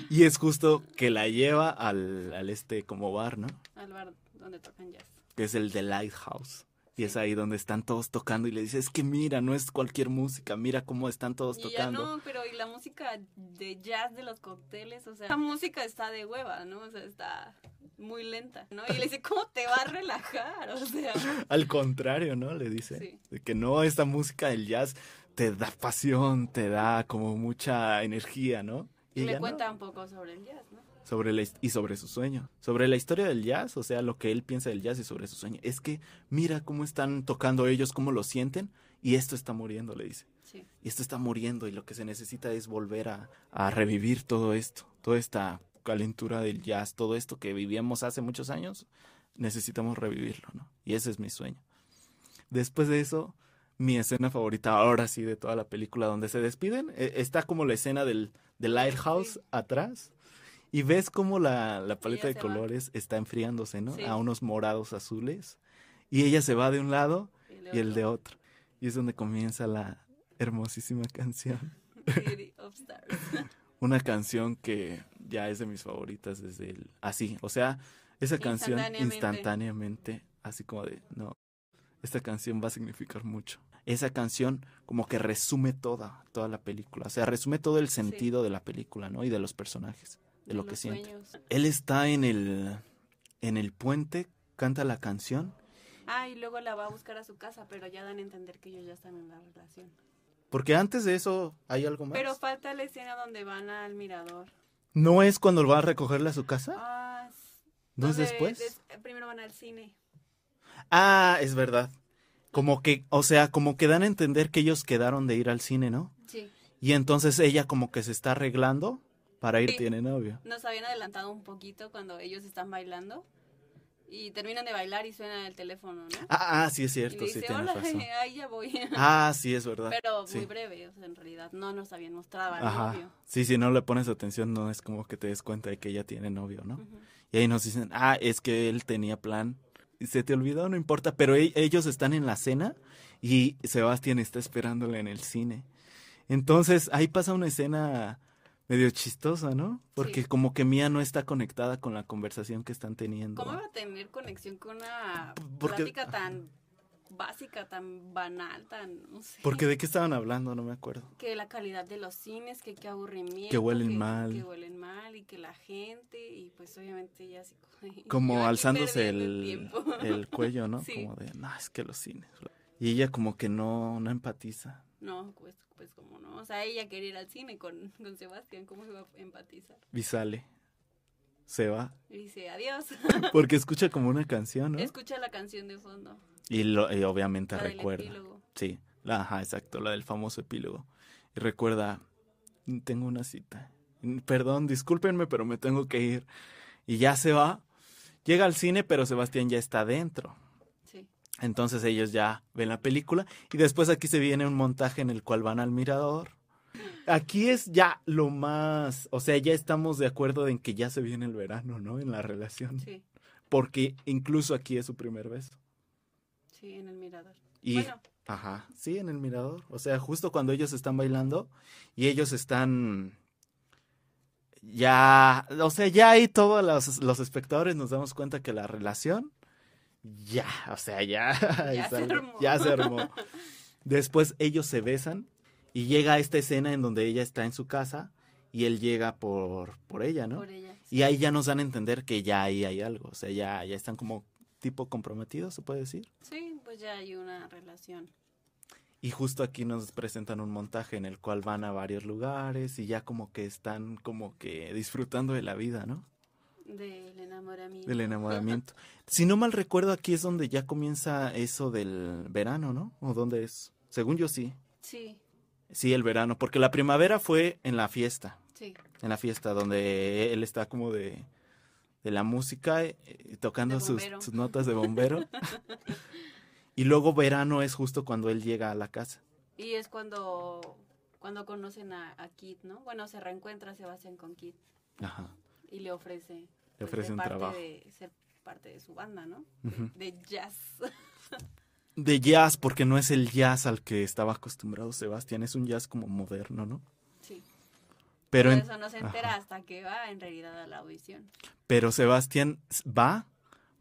Y es justo que la lleva al, al este como bar, ¿no? Al bar donde tocan jazz. Que es el The Lighthouse. Y es ahí donde están todos tocando y le dice, es que mira, no es cualquier música, mira cómo están todos Y ya tocando. no, pero y la música de jazz de los cócteles, o sea, la música está de hueva, ¿no? O sea, está muy lenta, ¿no? Y le dice, ¿cómo te va a relajar? O sea, *laughs* Al contrario, ¿no? Le dice. Sí. De que no, esta música del jazz te da pasión, te da como mucha energía, ¿no? Y le no. cuenta un poco sobre el jazz, ¿no? Sobre la, y sobre su sueño, sobre la historia del jazz, o sea, lo que él piensa del jazz y sobre su sueño. Es que mira cómo están tocando ellos, cómo lo sienten, y esto está muriendo, le dice. Sí. Y esto está muriendo y lo que se necesita es volver a, a revivir todo esto, toda esta calentura del jazz, todo esto que vivíamos hace muchos años, necesitamos revivirlo, ¿no? Y ese es mi sueño. Después de eso, mi escena favorita ahora sí de toda la película donde se despiden, eh, está como la escena del, del lighthouse atrás y ves como la, la paleta de va. colores está enfriándose, ¿no? Sí. A unos morados azules y ella se va de un lado y el de otro. Y es donde comienza la hermosísima canción. *laughs* City of Stars. *laughs* Una canción que ya es de mis favoritas desde el... Así, o sea, esa canción Instantáneamente. instantáneamente, así como de, no, esta canción va a significar mucho. Esa canción como que resume toda, toda la película, o sea, resume todo el sentido de la película, ¿no? Y de los personajes, de, lo que siente. sueños. Él está en el, en el puente, canta la canción, Ah, y luego la va a buscar a su casa, pero ya dan a entender que ellos ya están en la relación. porque antes de eso hay algo más. Pero falta la escena donde van al mirador. ¿No es cuando va a recogerle a su casa? Ah, ¿No es después? des- primero van al cine. Ah, es verdad. Como que, o sea, como que dan a entender que ellos quedaron de ir al cine, ¿no? Sí. Y entonces ella como que se está arreglando para ir, Sí. tiene novio. Nos habían adelantado un poquito cuando ellos están bailando. Y terminan de bailar y suena el teléfono, ¿no? Ah, ah, sí es y cierto, sí tienes razón. *laughs* ahí ya voy. *laughs* Ah, sí es verdad. Pero sí. muy breve, o sea, en realidad no nos habían mostrado al Ajá. novio. Sí, si no le pones atención, no es como que te des cuenta de que ella tiene novio, ¿no? Ujú. Y ahí nos dicen, ah, es que él tenía plan. Y se te olvidó, no importa, pero e- ellos están en la cena y Sebastián está esperándole en el cine. Entonces ahí pasa una escena medio chistosa, ¿no? Porque Sí. como que Mía no está conectada con la conversación que están teniendo. ¿Cómo iba a tener conexión con una Porque- plática tan básica, tan banal, tan, no sé? Porque de qué estaban hablando, no me acuerdo. que la calidad de los cines, que qué aburrimiento. Que huelen mal. Que huelen mal y que la gente, y pues obviamente ella así Como alzándose el, *laughs* el cuello, ¿no? Sí. Como de, no, es que los cines. Y ella como que no, no empatiza. No, pues, pues como no. O sea, ella quería ir al cine con, con Sebastián, ¿cómo se va a empatizar? Y sale. Se va. Y dice, adiós. *laughs* Porque escucha como una canción, ¿no? Escucha la canción de fondo. Y, lo, y obviamente la del recuerda. epílogo. Sí, la, ajá, exacto, la del famoso epílogo. Y recuerda, "Mm, tengo una cita. Perdón, discúlpenme, pero me tengo que ir. Y ya se va. Llega al cine, pero Sebastián ya está dentro. Entonces ellos ya ven la película y después aquí se viene un montaje en el cual van al mirador. Aquí es ya lo más, o sea, ya estamos de acuerdo en que ya se viene el verano, ¿no? En la relación. Sí, Porque incluso aquí es su primer beso. sí, en el mirador. Y, Bueno, ajá, sí, en el mirador. O sea, justo cuando ellos están bailando y ellos están ya, o sea, ya ahí todos los, los espectadores nos damos cuenta que la relación, ya, o sea, ya, *laughs* Ya es se algo- armó. ya se armó. *laughs* Después ellos se besan y llega esta escena en donde ella está en su casa y él llega por, por ella, ¿no? por ella. Y ahí ya nos dan a entender que ya ahí hay algo, o sea, ya, ya están como tipo comprometidos, se puede decir. Sí, pues ya hay una relación. Y justo aquí nos presentan un montaje en el cual van a varios lugares y ya como que están como que disfrutando de la vida, ¿no? Del enamoramiento. Del enamoramiento. si no mal recuerdo, aquí es donde ya comienza eso del verano, ¿no? ¿O dónde es? Según yo sí. Sí, Sí, el verano, porque la primavera fue en la fiesta, sí. en la fiesta donde él está como de, de la música, eh, tocando De sus, notas de bombero. *laughs* y luego verano es justo cuando él llega a la casa. Y es cuando, cuando conocen a, a Kit, ¿no? Bueno, se reencuentra Sebastián con Kit Ajá. y le ofrece, Le ofrece ser un parte trabajo. De, ser parte de su banda, ¿no? De jazz. *laughs* de jazz, porque no es el jazz al que estaba acostumbrado Sebastián, es un jazz como moderno, ¿no? Sí. Pero, Por en- eso no se entera Ajá. hasta que va en realidad a la audición. pero Sebastián va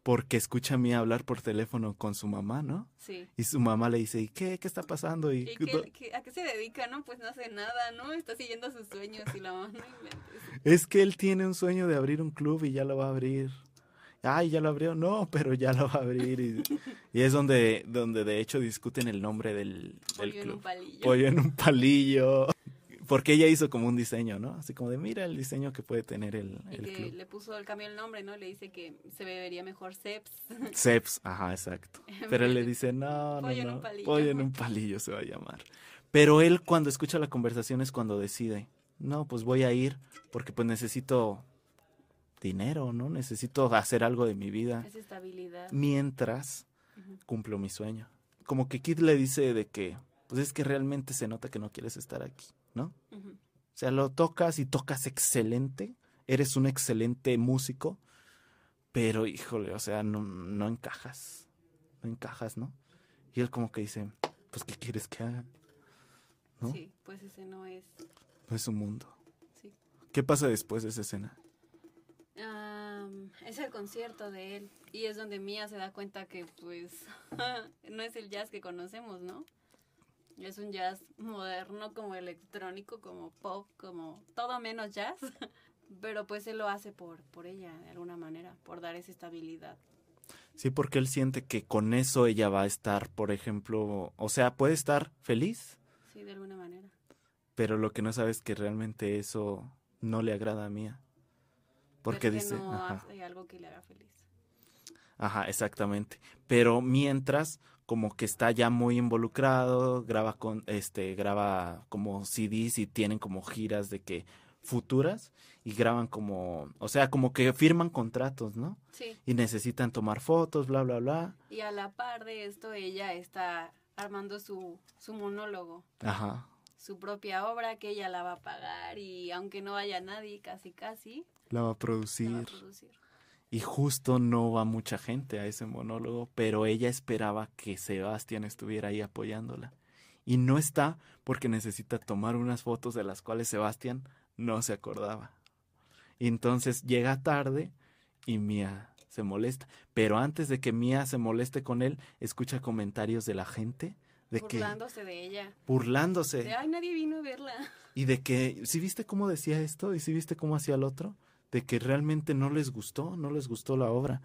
porque escucha a mí hablar por teléfono con su mamá, ¿no? Sí. Y su mamá le dice, ¿y qué? ¿Qué está pasando? ¿Y qué, qué, a qué se dedica? No, pues no hace nada, ¿no? Está siguiendo sus sueños y la mamá no inventes. Es que él tiene un sueño de abrir un club y ya lo va a abrir. Ay, ya lo abrió. No, pero ya lo va a abrir. Y, *laughs* y es donde, donde de hecho discuten el nombre del, del Pollo en un palillo. Pollo en un palillo. Porque ella hizo como un diseño, ¿no? Así como de, mira el diseño que puede tener el, Y el que club. le puso el cambio el nombre, ¿no? Le dice que se vería mejor Ceps. Ceps, *laughs* ajá, exacto. Pero él le dice, no, no, Pollo en no, un palillo. pollo en un palillo se va a llamar. Pero él cuando escucha la conversación es cuando decide, no, pues voy a ir porque pues necesito dinero, ¿no? Necesito hacer algo de mi vida Esa estabilidad. mientras cumplo mi sueño. Como que Kid le dice de que, pues es que realmente se nota que no quieres estar aquí, ¿no? O sea, lo tocas y tocas excelente, eres un excelente músico, pero híjole, o sea, no, no encajas, no encajas, ¿no? Y él como que dice, pues ¿qué quieres que haga? ¿No? Sí, pues ese no es. No es su mundo. Sí. ¿Qué pasa después de esa escena? Es el concierto de él y es donde Mia se da cuenta que pues *laughs* no es el jazz que conocemos, ¿no? Es un jazz moderno como electrónico, como pop, como todo menos jazz, *laughs* pero pues él lo hace por, por ella de alguna manera, por dar esa estabilidad. Sí, porque él siente que con eso ella va a estar, por ejemplo, o sea, puede estar feliz, Sí, de alguna manera. pero lo que no sabe es que realmente eso no le agrada a Mía. Porque que dice, no ajá. hace algo que le haga feliz. Ajá, exactamente. Pero mientras, como que está ya muy involucrado, graba con, este, graba como CDs y tienen como giras de que futuras y graban como, o sea, como que firman contratos, ¿no? Sí, Y necesitan tomar fotos, bla, bla, bla. y a la par de esto ella está armando su, su monólogo. Ajá. su propia obra que ella la va a pagar y aunque no haya nadie, casi casi, La va a la va producir. a producir. Y justo no va mucha gente a ese monólogo, pero ella esperaba que Sebastián estuviera ahí apoyándola. Y no está porque necesita tomar unas fotos de las cuales Sebastián no se acordaba. Y entonces llega tarde y Mía se molesta. Pero antes de que Mía se moleste con él, escucha comentarios de la gente de que burlándose de ella. burlándose De, ay, nadie vino a verla. y de que, ¿sí viste cómo decía esto? ¿Y sí viste cómo hacía el otro? De que realmente no les gustó, no les gustó la obra.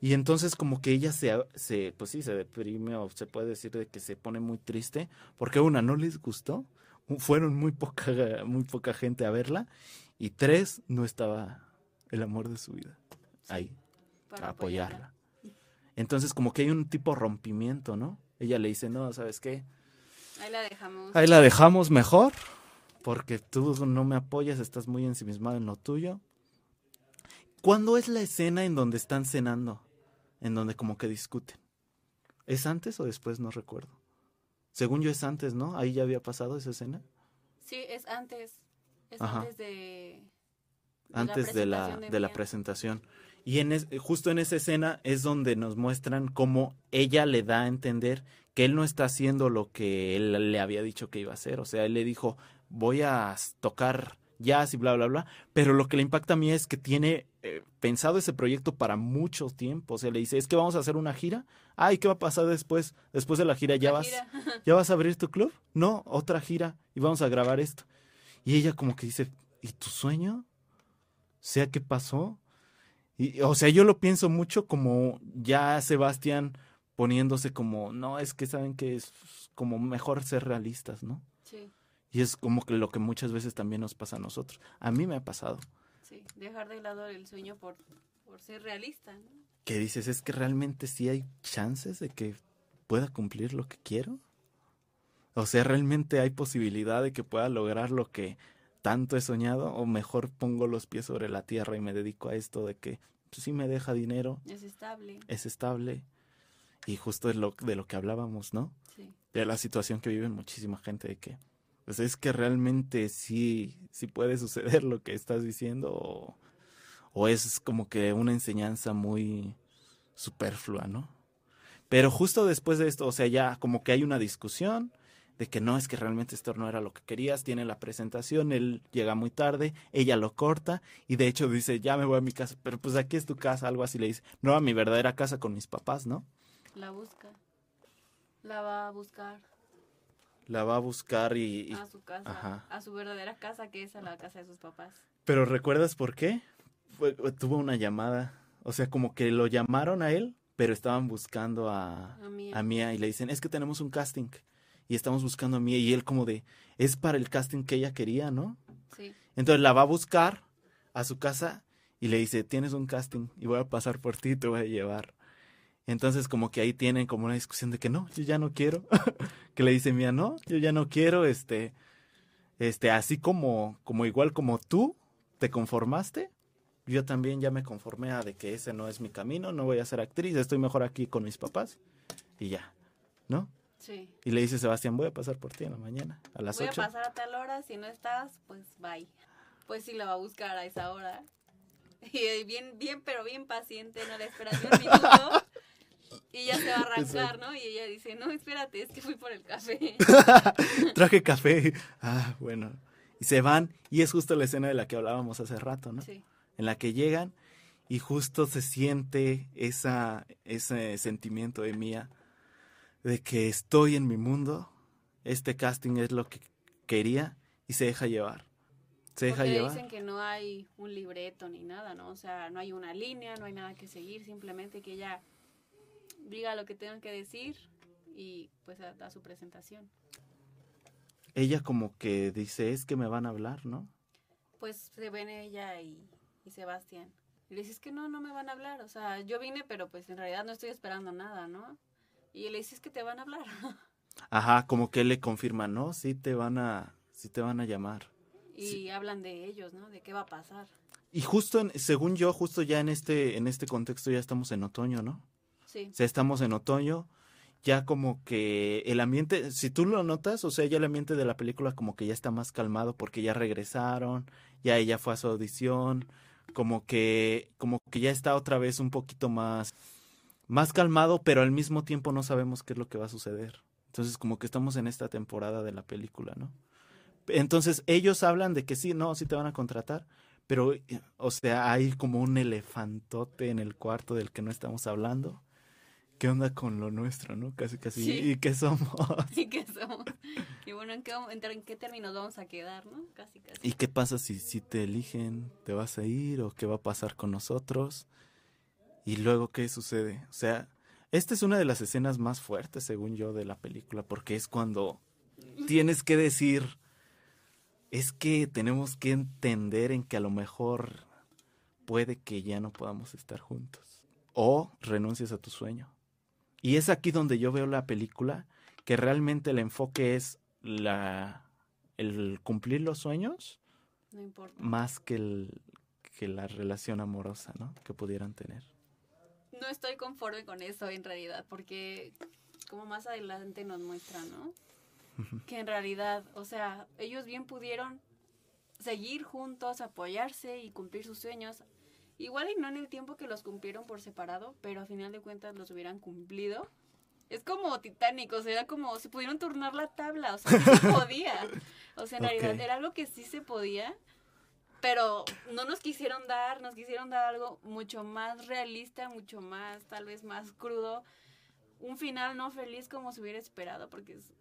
Y entonces como que ella se, se, pues sí, se deprime o se puede decir de que se pone muy triste, porque una, no les gustó, fueron muy poca, *laughs* muy poca gente a verla, y tres, no estaba el amor de su vida ahí, Para a apoyarla. Entonces como que hay un tipo rompimiento, ¿no? Ella le dice, no, ¿sabes qué? Ahí la dejamos. Ahí la dejamos mejor, porque tú no me apoyas, estás muy ensimismado en lo tuyo. ¿Cuándo es la escena en donde están cenando? En donde como que discuten. ¿Es antes o después? No recuerdo. Según yo es antes, ¿no? Ahí ya había pasado esa escena. Sí, es antes. Es Ajá. antes de. de Antes de la, presentación de la presentación. Y en es- justo en esa escena es donde nos muestran cómo ella le da a entender que él no está haciendo lo que él le había dicho que iba a hacer. O sea, él le dijo, voy a tocar jazz y bla, bla, bla. Pero lo que le impacta a mí es que tiene eh, pensado ese proyecto para mucho tiempo. O sea, le dice, es que vamos a hacer una gira. Ay, ¿qué va a pasar después? Después de la gira, ¿ya La vas? gira. *laughs* ¿Ya vas a abrir tu club? No, otra gira y vamos a grabar esto. Y ella como que dice, ¿y tu sueño? Sea, ¿qué pasó? Y, o sea, yo lo pienso mucho como ya Sebastián poniéndose como, no, es que saben que es como mejor ser realistas, ¿no? Sí, Y es como que lo que muchas veces también nos pasa a nosotros. A mí me ha pasado. Sí. Dejar de lado el sueño por, por ser realista, ¿no? Que dices, es que realmente sí hay chances de que pueda cumplir lo que quiero. O sea, realmente hay posibilidad de que pueda lograr lo que tanto he soñado. O mejor pongo los pies sobre la tierra y me dedico a esto de que pues, sí me deja dinero, Es estable. es estable. Y justo es lo, de lo que hablábamos, ¿no? Sí. De la situación que vive muchísima gente de que, pues es que realmente sí, sí puede suceder lo que estás diciendo o, o es como que una enseñanza muy superflua, ¿no? Pero justo después de esto, o sea, ya como que hay una discusión, de que no, es que realmente esto no era lo que querías, tiene la presentación, él llega muy tarde, ella lo corta y de hecho dice, ya me voy a mi casa, pero pues aquí es tu casa, algo así le dice, no a mi verdadera casa con mis papás, ¿no? La busca. La va a buscar La va a buscar y... y- a su casa, Ajá. a su verdadera casa, que es a la casa de sus papás. Pero ¿recuerdas por qué? Fue- tuvo una llamada, o sea, como que lo llamaron a él, pero estaban buscando a, A Mía. a Mía y le dicen, es que tenemos un casting y estamos buscando a Mía y él como de, es para el casting que ella quería, ¿no? Sí. Entonces la va a buscar a su casa y le dice, tienes un casting y voy a pasar por ti te voy a llevar. Entonces como que ahí tienen como una discusión de que no, yo ya no quiero. *laughs* que le dice Mía, no, yo ya no quiero, este, este, así como, como igual como tú te conformaste, yo también ya me conformé a de que ese no es mi camino, no voy a ser actriz, estoy mejor aquí con mis papás y ya, ¿no? Sí. Y le dice Sebastián, voy a pasar por ti en la mañana, a las Voy a 8. pasar a tal hora, si no estás, pues bye. Pues sí la va a buscar a esa hora. *laughs* Y eh, bien, bien, pero bien paciente, no le espera ni un *laughs* minuto. Y ya se va a *laughs* arrancar, ¿no? Y ella dice, no, espérate, es que fui por el café. *laughs* Traje café. Ah, bueno. Y se van, y es justo la escena de la que hablábamos hace rato, ¿no? Sí. En la que llegan y justo se siente esa, ese sentimiento de mía de que estoy en mi mundo, este casting es lo que quería y se deja llevar. Se deja Porque llevar. dicen que no hay un libreto ni nada, ¿no? O sea, no hay una línea, no hay nada que seguir, simplemente que ella diga lo que tengan que decir y pues da da su presentación. Ella como que dice, es que me van a hablar, ¿no? Pues se ven ella y, y Sebastián. Y le dices que no, no me van a hablar. O sea, yo vine, pero pues en realidad no estoy esperando nada, ¿no? Y le dices que te van a hablar. *laughs* Ajá, como que él le confirma, no, sí te van a, sí te van a llamar. y hablan de ellos, ¿no? De qué va a pasar. Y justo, en- según yo, justo ya en este, en este contexto ya estamos en otoño, ¿no? Sí. O sea, estamos en otoño, ya como que el ambiente, si tú lo notas, o sea, ya el ambiente de la película como que ya está más calmado porque ya regresaron, ya ella fue a su audición, como que, como que ya está otra vez un poquito más, más calmado, pero al mismo tiempo no sabemos qué es lo que va a suceder. Entonces, como que estamos en esta temporada de la película, ¿no? Entonces, ellos hablan de que sí, no, sí te van a contratar, pero, o sea, hay como un elefantote en el cuarto del que no estamos hablando. ¿Qué onda con lo nuestro, no? Casi, casi. Sí. ¿Y qué somos? *laughs* ¿Y qué somos? Y bueno, ¿en qué, en qué términos vamos a quedar, no? Casi, casi. ¿Y qué pasa si, si te eligen? ¿Te vas a ir o qué va a pasar con nosotros? ¿Y luego qué sucede? O sea, esta es una de las escenas más fuertes, según yo, de la película, porque es cuando tienes que decir, es que tenemos que entender en que a lo mejor puede que ya no podamos estar juntos. O renuncias a tu sueño. Y es aquí donde yo veo la película, que realmente el enfoque es la, el cumplir los sueños No importa. más que, el, que la relación amorosa, ¿no? Que pudieran tener. No estoy conforme con eso en realidad, porque como más adelante nos muestran, ¿no? Que en realidad, o sea, ellos bien pudieron seguir juntos, apoyarse y cumplir sus sueños. Igual y no en el tiempo que los cumplieron por separado, pero a final de cuentas los hubieran cumplido. Es como Titanic, o sea, era como se pudieron turnar la tabla, o sea, sí se *laughs* podía. O sea, en realidad era algo que sí se podía, pero no nos quisieron dar, nos quisieron dar algo mucho más realista, mucho más, tal vez más crudo. Un final no feliz como se hubiera esperado, porque es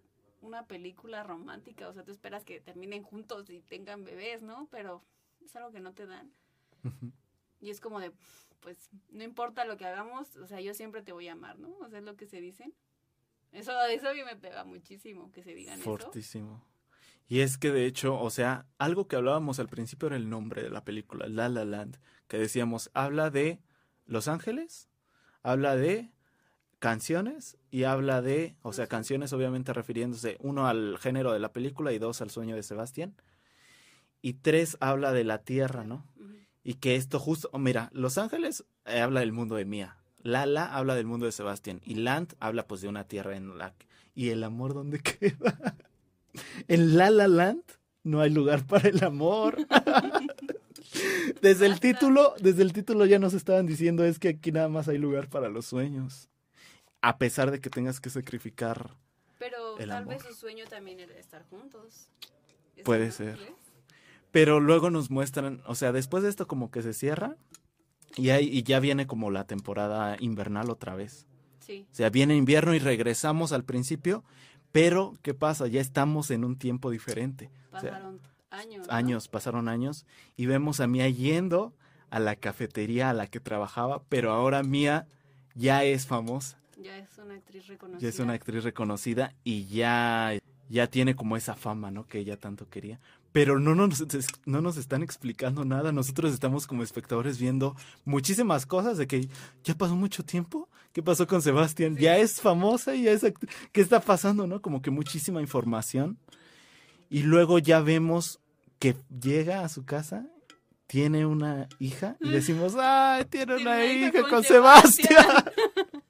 una película romántica, o sea, tú esperas que terminen juntos y tengan bebés, ¿no? Pero es algo que no te dan. Y es como de, pues, no importa lo que hagamos, o sea, yo siempre te voy a amar, ¿no? O sea, es lo que se dicen. Eso, eso a mí me pega muchísimo, que se digan eso. Fortísimo. Y es que de hecho, o sea, algo que hablábamos al principio era el nombre de la película, La La Land, que decíamos, habla de Los Ángeles, habla de canciones y habla de, o sea, canciones obviamente refiriéndose uno al género de la película y dos al sueño de Sebastián. Y tres habla de la tierra, ¿no? Y que esto justo, oh, mira, Los Ángeles eh, habla del mundo de Mía, Lala habla del mundo de Sebastián y Land habla pues de una tierra en la ¿Y el amor dónde queda? *laughs* En La La Land no hay lugar para el amor. *laughs* Desde el título, desde el título ya nos estaban diciendo es que aquí nada más hay lugar para los sueños. A pesar de que tengas que sacrificar Pero el Tal amor. vez su sueño también era estar juntos. Puede ser. Pero luego nos muestran, o sea, después de esto como que se cierra y, hay, y ya viene como la temporada invernal otra vez. Sí. O sea, viene invierno y regresamos al principio, pero ¿qué pasa? Ya estamos en un tiempo diferente. O sea, Pasaron años. ¿no? años, pasaron años y vemos a Mía yendo a la cafetería a la que trabajaba, pero ahora Mía ya es famosa, Ya es una actriz reconocida. ya es una actriz reconocida y ya, ya tiene como esa fama, ¿no? Que ella tanto quería. Pero no nos, no nos están explicando nada, nosotros estamos como espectadores viendo muchísimas cosas de que ya pasó mucho tiempo, ¿qué pasó con Sebastián? Ya es famosa y ya es ¿qué está pasando, no? Como que muchísima información. Y luego ya vemos que llega a su casa, tiene una hija y decimos, ¡ay, tiene una hija hija con con Sebastián! Sebastián. *laughs*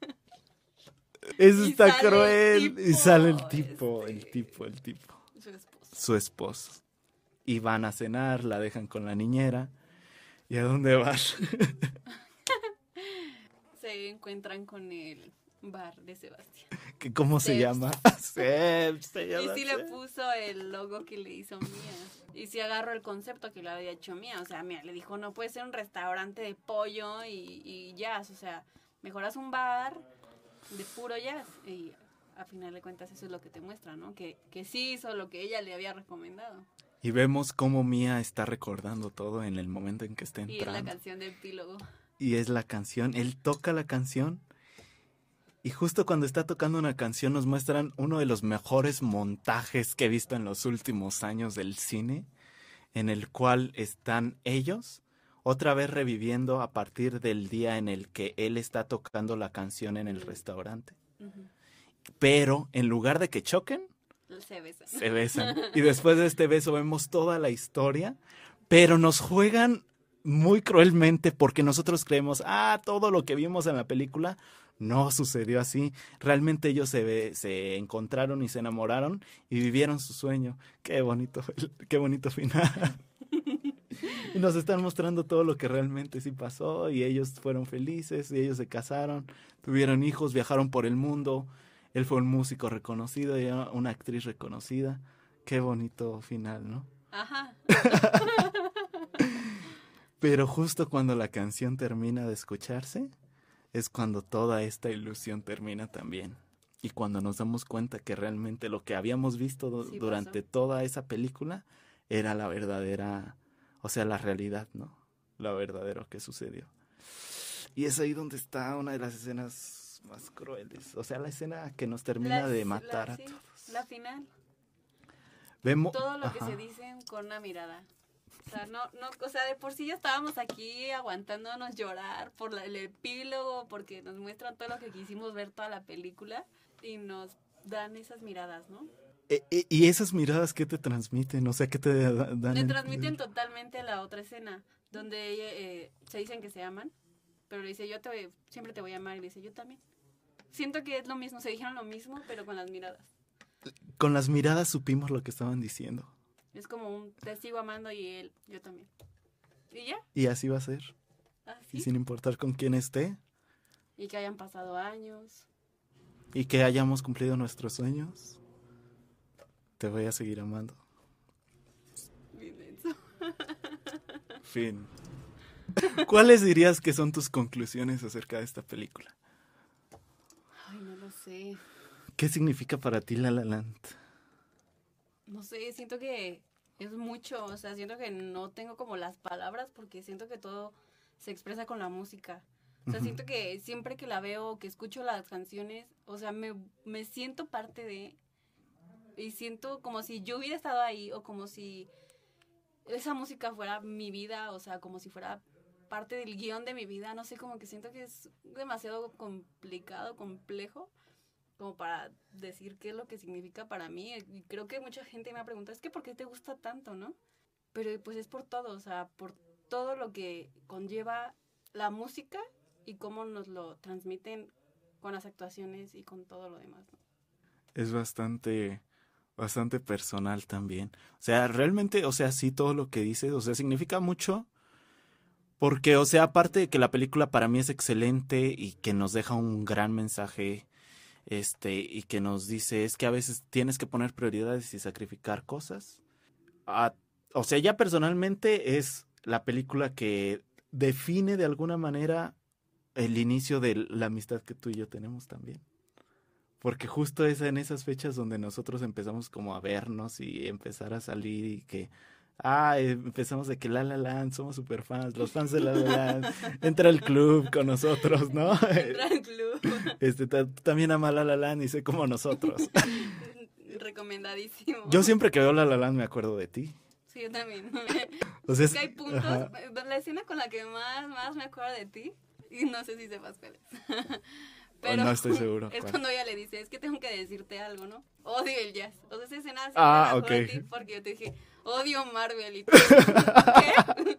Eso Y está cruel. y sale el tipo, el tipo, el tipo. Su esposo. Su esposo. Y van a cenar, la dejan con la niñera. ¿Y a dónde vas? *laughs* Se encuentran con el bar de Sebastián. ¿Qué- ¿Cómo se llama? *laughs* Sebs, se Y llama sí le Sebs. puso el logo que le hizo Mía. Y sí agarró el concepto que le había hecho Mía. O sea, Mía le dijo, no puede ser un restaurante de pollo y, y jazz. O sea, mejoras un bar de puro jazz. Y a final de cuentas eso es lo que te muestra, ¿no? Que, que sí hizo lo que ella le había recomendado. Y vemos cómo Mía está recordando todo en el momento en que está Y es la entrando. canción de epílogo. y es la canción. Él toca la canción. Y justo cuando está tocando una canción nos muestran uno de los mejores montajes que he visto en los últimos años del cine, en el cual están ellos otra vez reviviendo a partir del día en el que él está tocando la canción en el restaurante. Pero en lugar de que choquen, Se besan. se besan. Y después de este beso vemos toda la historia, pero nos juegan muy cruelmente porque nosotros creemos, ah, todo lo que vimos en la película no sucedió así. Realmente ellos se, se encontraron y se enamoraron y vivieron su sueño. Qué bonito, qué bonito final. y nos están mostrando todo lo que realmente sí pasó y ellos fueron felices y ellos se casaron, tuvieron hijos, viajaron por el mundo. Él fue un músico reconocido y ella una actriz reconocida. Qué bonito final, ¿no? Ajá. *laughs* Pero justo cuando la canción termina de escucharse, es cuando toda esta ilusión termina también. Y cuando nos damos cuenta que realmente lo que habíamos visto Sí durante toda esa película era la verdadera, o sea, la realidad, ¿no? Lo verdadero que sucedió. Y es ahí donde está una de las escenas más crueles. O sea, la escena que nos termina La- de la- matar a sí, todos. La final. Vemos todo lo que se dicen con una mirada. O sea, no, no, o sea, de por sí ya estábamos aquí aguantándonos llorar por la- el epílogo, porque nos muestran todo lo que quisimos ver toda la película y nos dan esas miradas, ¿no? E- e- y esas miradas que te transmiten, o sea, que te da- dan Le en- transmiten totalmente la otra escena, donde eh, se dicen que se aman, pero le dice, yo te voy- siempre te voy a amar, y le dice, yo también. Siento que es lo mismo, se dijeron lo mismo, pero con las miradas. Con las miradas supimos lo que estaban diciendo. Es como un, te sigo amando y él, yo también. Y ya, Y así va a ser. así. Y sin importar con quién esté. Y que hayan pasado años. Y que hayamos cumplido nuestros sueños. Te voy a seguir amando. Fin. ¿Cuáles dirías que son tus conclusiones acerca de esta película? Sé. ¿Qué significa para ti La La Land? No sé, siento que es mucho. O sea, siento que no tengo como las palabras porque siento que todo se expresa con la música. O sea, siento que siempre que la veo, que escucho las canciones, o sea, me, me siento parte de... Y siento como si yo hubiera estado ahí o como si esa música fuera mi vida, o sea, como si fuera parte del guion de mi vida. No sé, como que siento que es demasiado complicado, complejo, como para decir qué es lo que significa para mí. Creo que mucha gente me ha preguntado, es que ¿por qué te gusta tanto, no? Pero pues es por todo, o sea, por todo lo que conlleva la música y cómo nos lo transmiten con las actuaciones y con todo lo demás. ¿no? Es bastante, bastante personal también. O sea, realmente, o sea, sí, todo lo que dices, o sea, significa mucho. Porque, o sea, aparte de que la película para mí es excelente y que nos deja un gran mensaje este, y que nos dice es que a veces tienes que poner prioridades y sacrificar cosas. Ah, o sea, ya personalmente es la película que define de alguna manera el inicio de la amistad que tú y yo tenemos también. Porque justo es en esas fechas donde nosotros empezamos como a vernos y empezar a salir y que, ah, empezamos de que La La Land, somos super fans, los fans de La La Land, entra al club con nosotros, ¿no? Entra al club. *laughs* Este, también ama La La Land y sé como nosotros. *laughs* Recomendadísimo. Yo siempre que veo La La Land me acuerdo de ti. Sí, yo también. *laughs* Sea, es que hay puntos, la escena con la que más, más me acuerdo de ti, y no sé si sepas cuál es. Pero no estoy seguro. Es cuando ella le dice, es que tengo que decirte algo, ¿no? Odio el jazz. O sea, esa escena sí ah, me ti porque yo te dije, odio Marvel y *laughs* ¿Qué?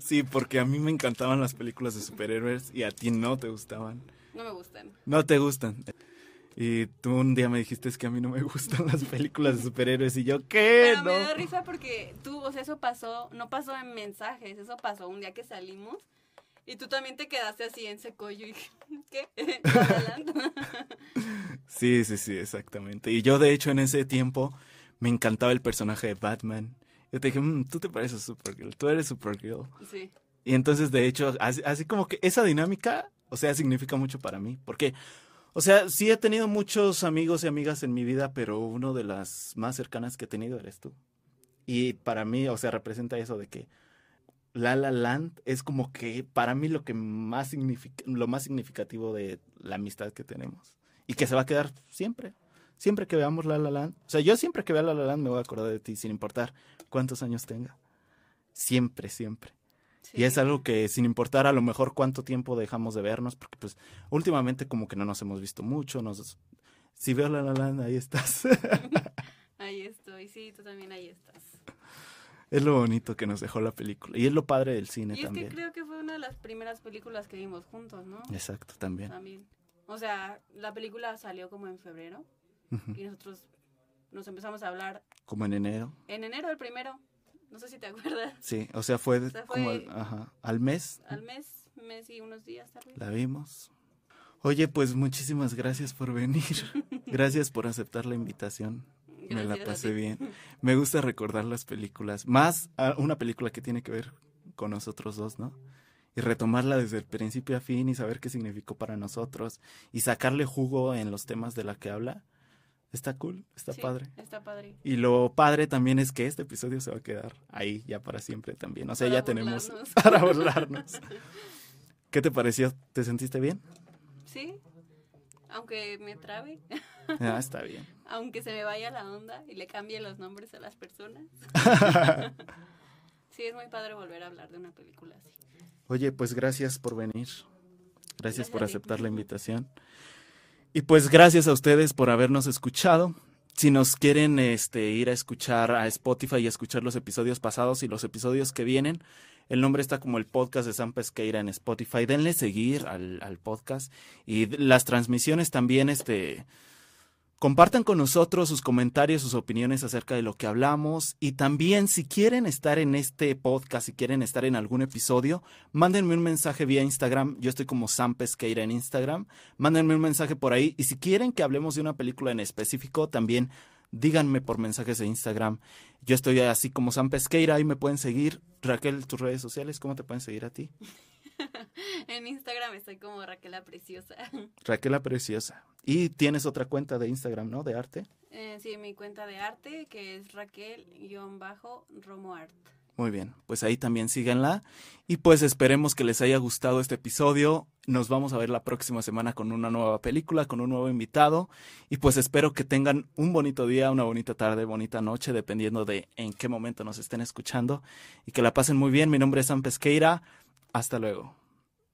Sí, porque a mí me encantaban las películas de superhéroes y a ti no te gustaban. No me gustan. No te gustan. Y tú un día me dijiste es que a mí no me gustan las películas de superhéroes y yo, ¿qué? Pero me da risa porque tú, o sea, eso pasó, no pasó en mensajes, eso pasó un día que salimos y tú también te quedaste así en seco y ¿qué? *laughs* *laughs* sí, sí, sí, exactamente. Y yo de hecho en ese tiempo me encantaba el personaje de Batman. Yo te dije, mm, tú te pareces Supergirl, tú eres Supergirl. Sí. Y entonces de hecho, así, así como que esa dinámica, o sea, significa mucho para mí. Porque, o sea, sí he tenido muchos amigos y amigas en mi vida, pero uno de las más cercanas que he tenido eres tú. Y para mí, o sea, representa eso de que la La Land es como que para mí lo que más lo más significativo de la amistad que tenemos y que se va a quedar siempre. Siempre que veamos La La Land, o sea, yo siempre que vea La La Land me voy a acordar de ti sin importar cuántos años tenga. Siempre, siempre. Y es algo que sin importar a lo mejor cuánto tiempo dejamos de vernos, porque pues últimamente como que no nos hemos visto mucho, nos si veo La La Land, ahí estás. *laughs* ahí estoy, sí, tú también ahí estás. Es lo bonito que nos dejó la película. Y es lo padre del cine también. Y es que creo que fue una de las primeras películas que vimos juntos, ¿no? Exacto, también. También. O sea, la película salió como en febrero. Y nosotros nos empezamos a hablar. Como en enero. En enero, el primero. No sé si te *laughs* acuerdas. Sí, o sea, fue, como al mes. Al mes, mes y unos días tal La vimos. Oye, pues muchísimas gracias por venir. *laughs* gracias por aceptar la invitación me la pasé bien. Me gusta recordar las películas, más una película que tiene que ver con nosotros dos, ¿no? Y retomarla desde el principio a fin y saber qué significó para nosotros y sacarle jugo en los temas de la que habla. Está cool, está padre. Está padre. Y lo padre también es que este episodio se va a quedar ahí ya para siempre también. O sea, ya tenemos *laughs* para burlarnos. ¿Qué te pareció? ¿Te sentiste bien? Sí, aunque me trabe. Ah, está bien. *laughs* aunque se me vaya la onda y le cambie los nombres a las personas. *laughs* sí, es muy padre volver a hablar de una película así. Oye, pues gracias por venir. Gracias, por aceptar la invitación. Y pues gracias a ustedes por habernos escuchado. Si nos quieren este, ir a escuchar a Spotify y escuchar los episodios pasados y los episodios que vienen, el nombre está como el podcast de San Pesqueira en Spotify. Denle seguir al, al podcast y las transmisiones también, este, Compartan con nosotros sus comentarios, sus opiniones acerca de lo que hablamos y también si quieren estar en este podcast, si quieren estar en algún episodio, mándenme un mensaje vía Instagram. Yo estoy como Sam Pesqueira en Instagram. Mándenme un mensaje por ahí y si quieren que hablemos de una película en específico, también díganme por mensajes de Instagram. Yo estoy así como Sam Pesqueira y me pueden seguir. Raquel, tus redes sociales, ¿cómo te pueden seguir a ti? *laughs* en Instagram estoy como Raquel la Preciosa. Raquel la Preciosa. Y tienes otra cuenta de Instagram, ¿no? De arte. Eh, sí, mi cuenta de arte que es Raquel-RomoArt. Muy bien, pues ahí también síganla. Y pues esperemos que les haya gustado este episodio. Nos vamos a ver la próxima semana con una nueva película, con un nuevo invitado. Y pues espero que tengan un bonito día, una bonita tarde, bonita noche, dependiendo de en qué momento nos estén escuchando. Y que la pasen muy bien. Mi nombre es Sam Pesqueira. Hasta luego.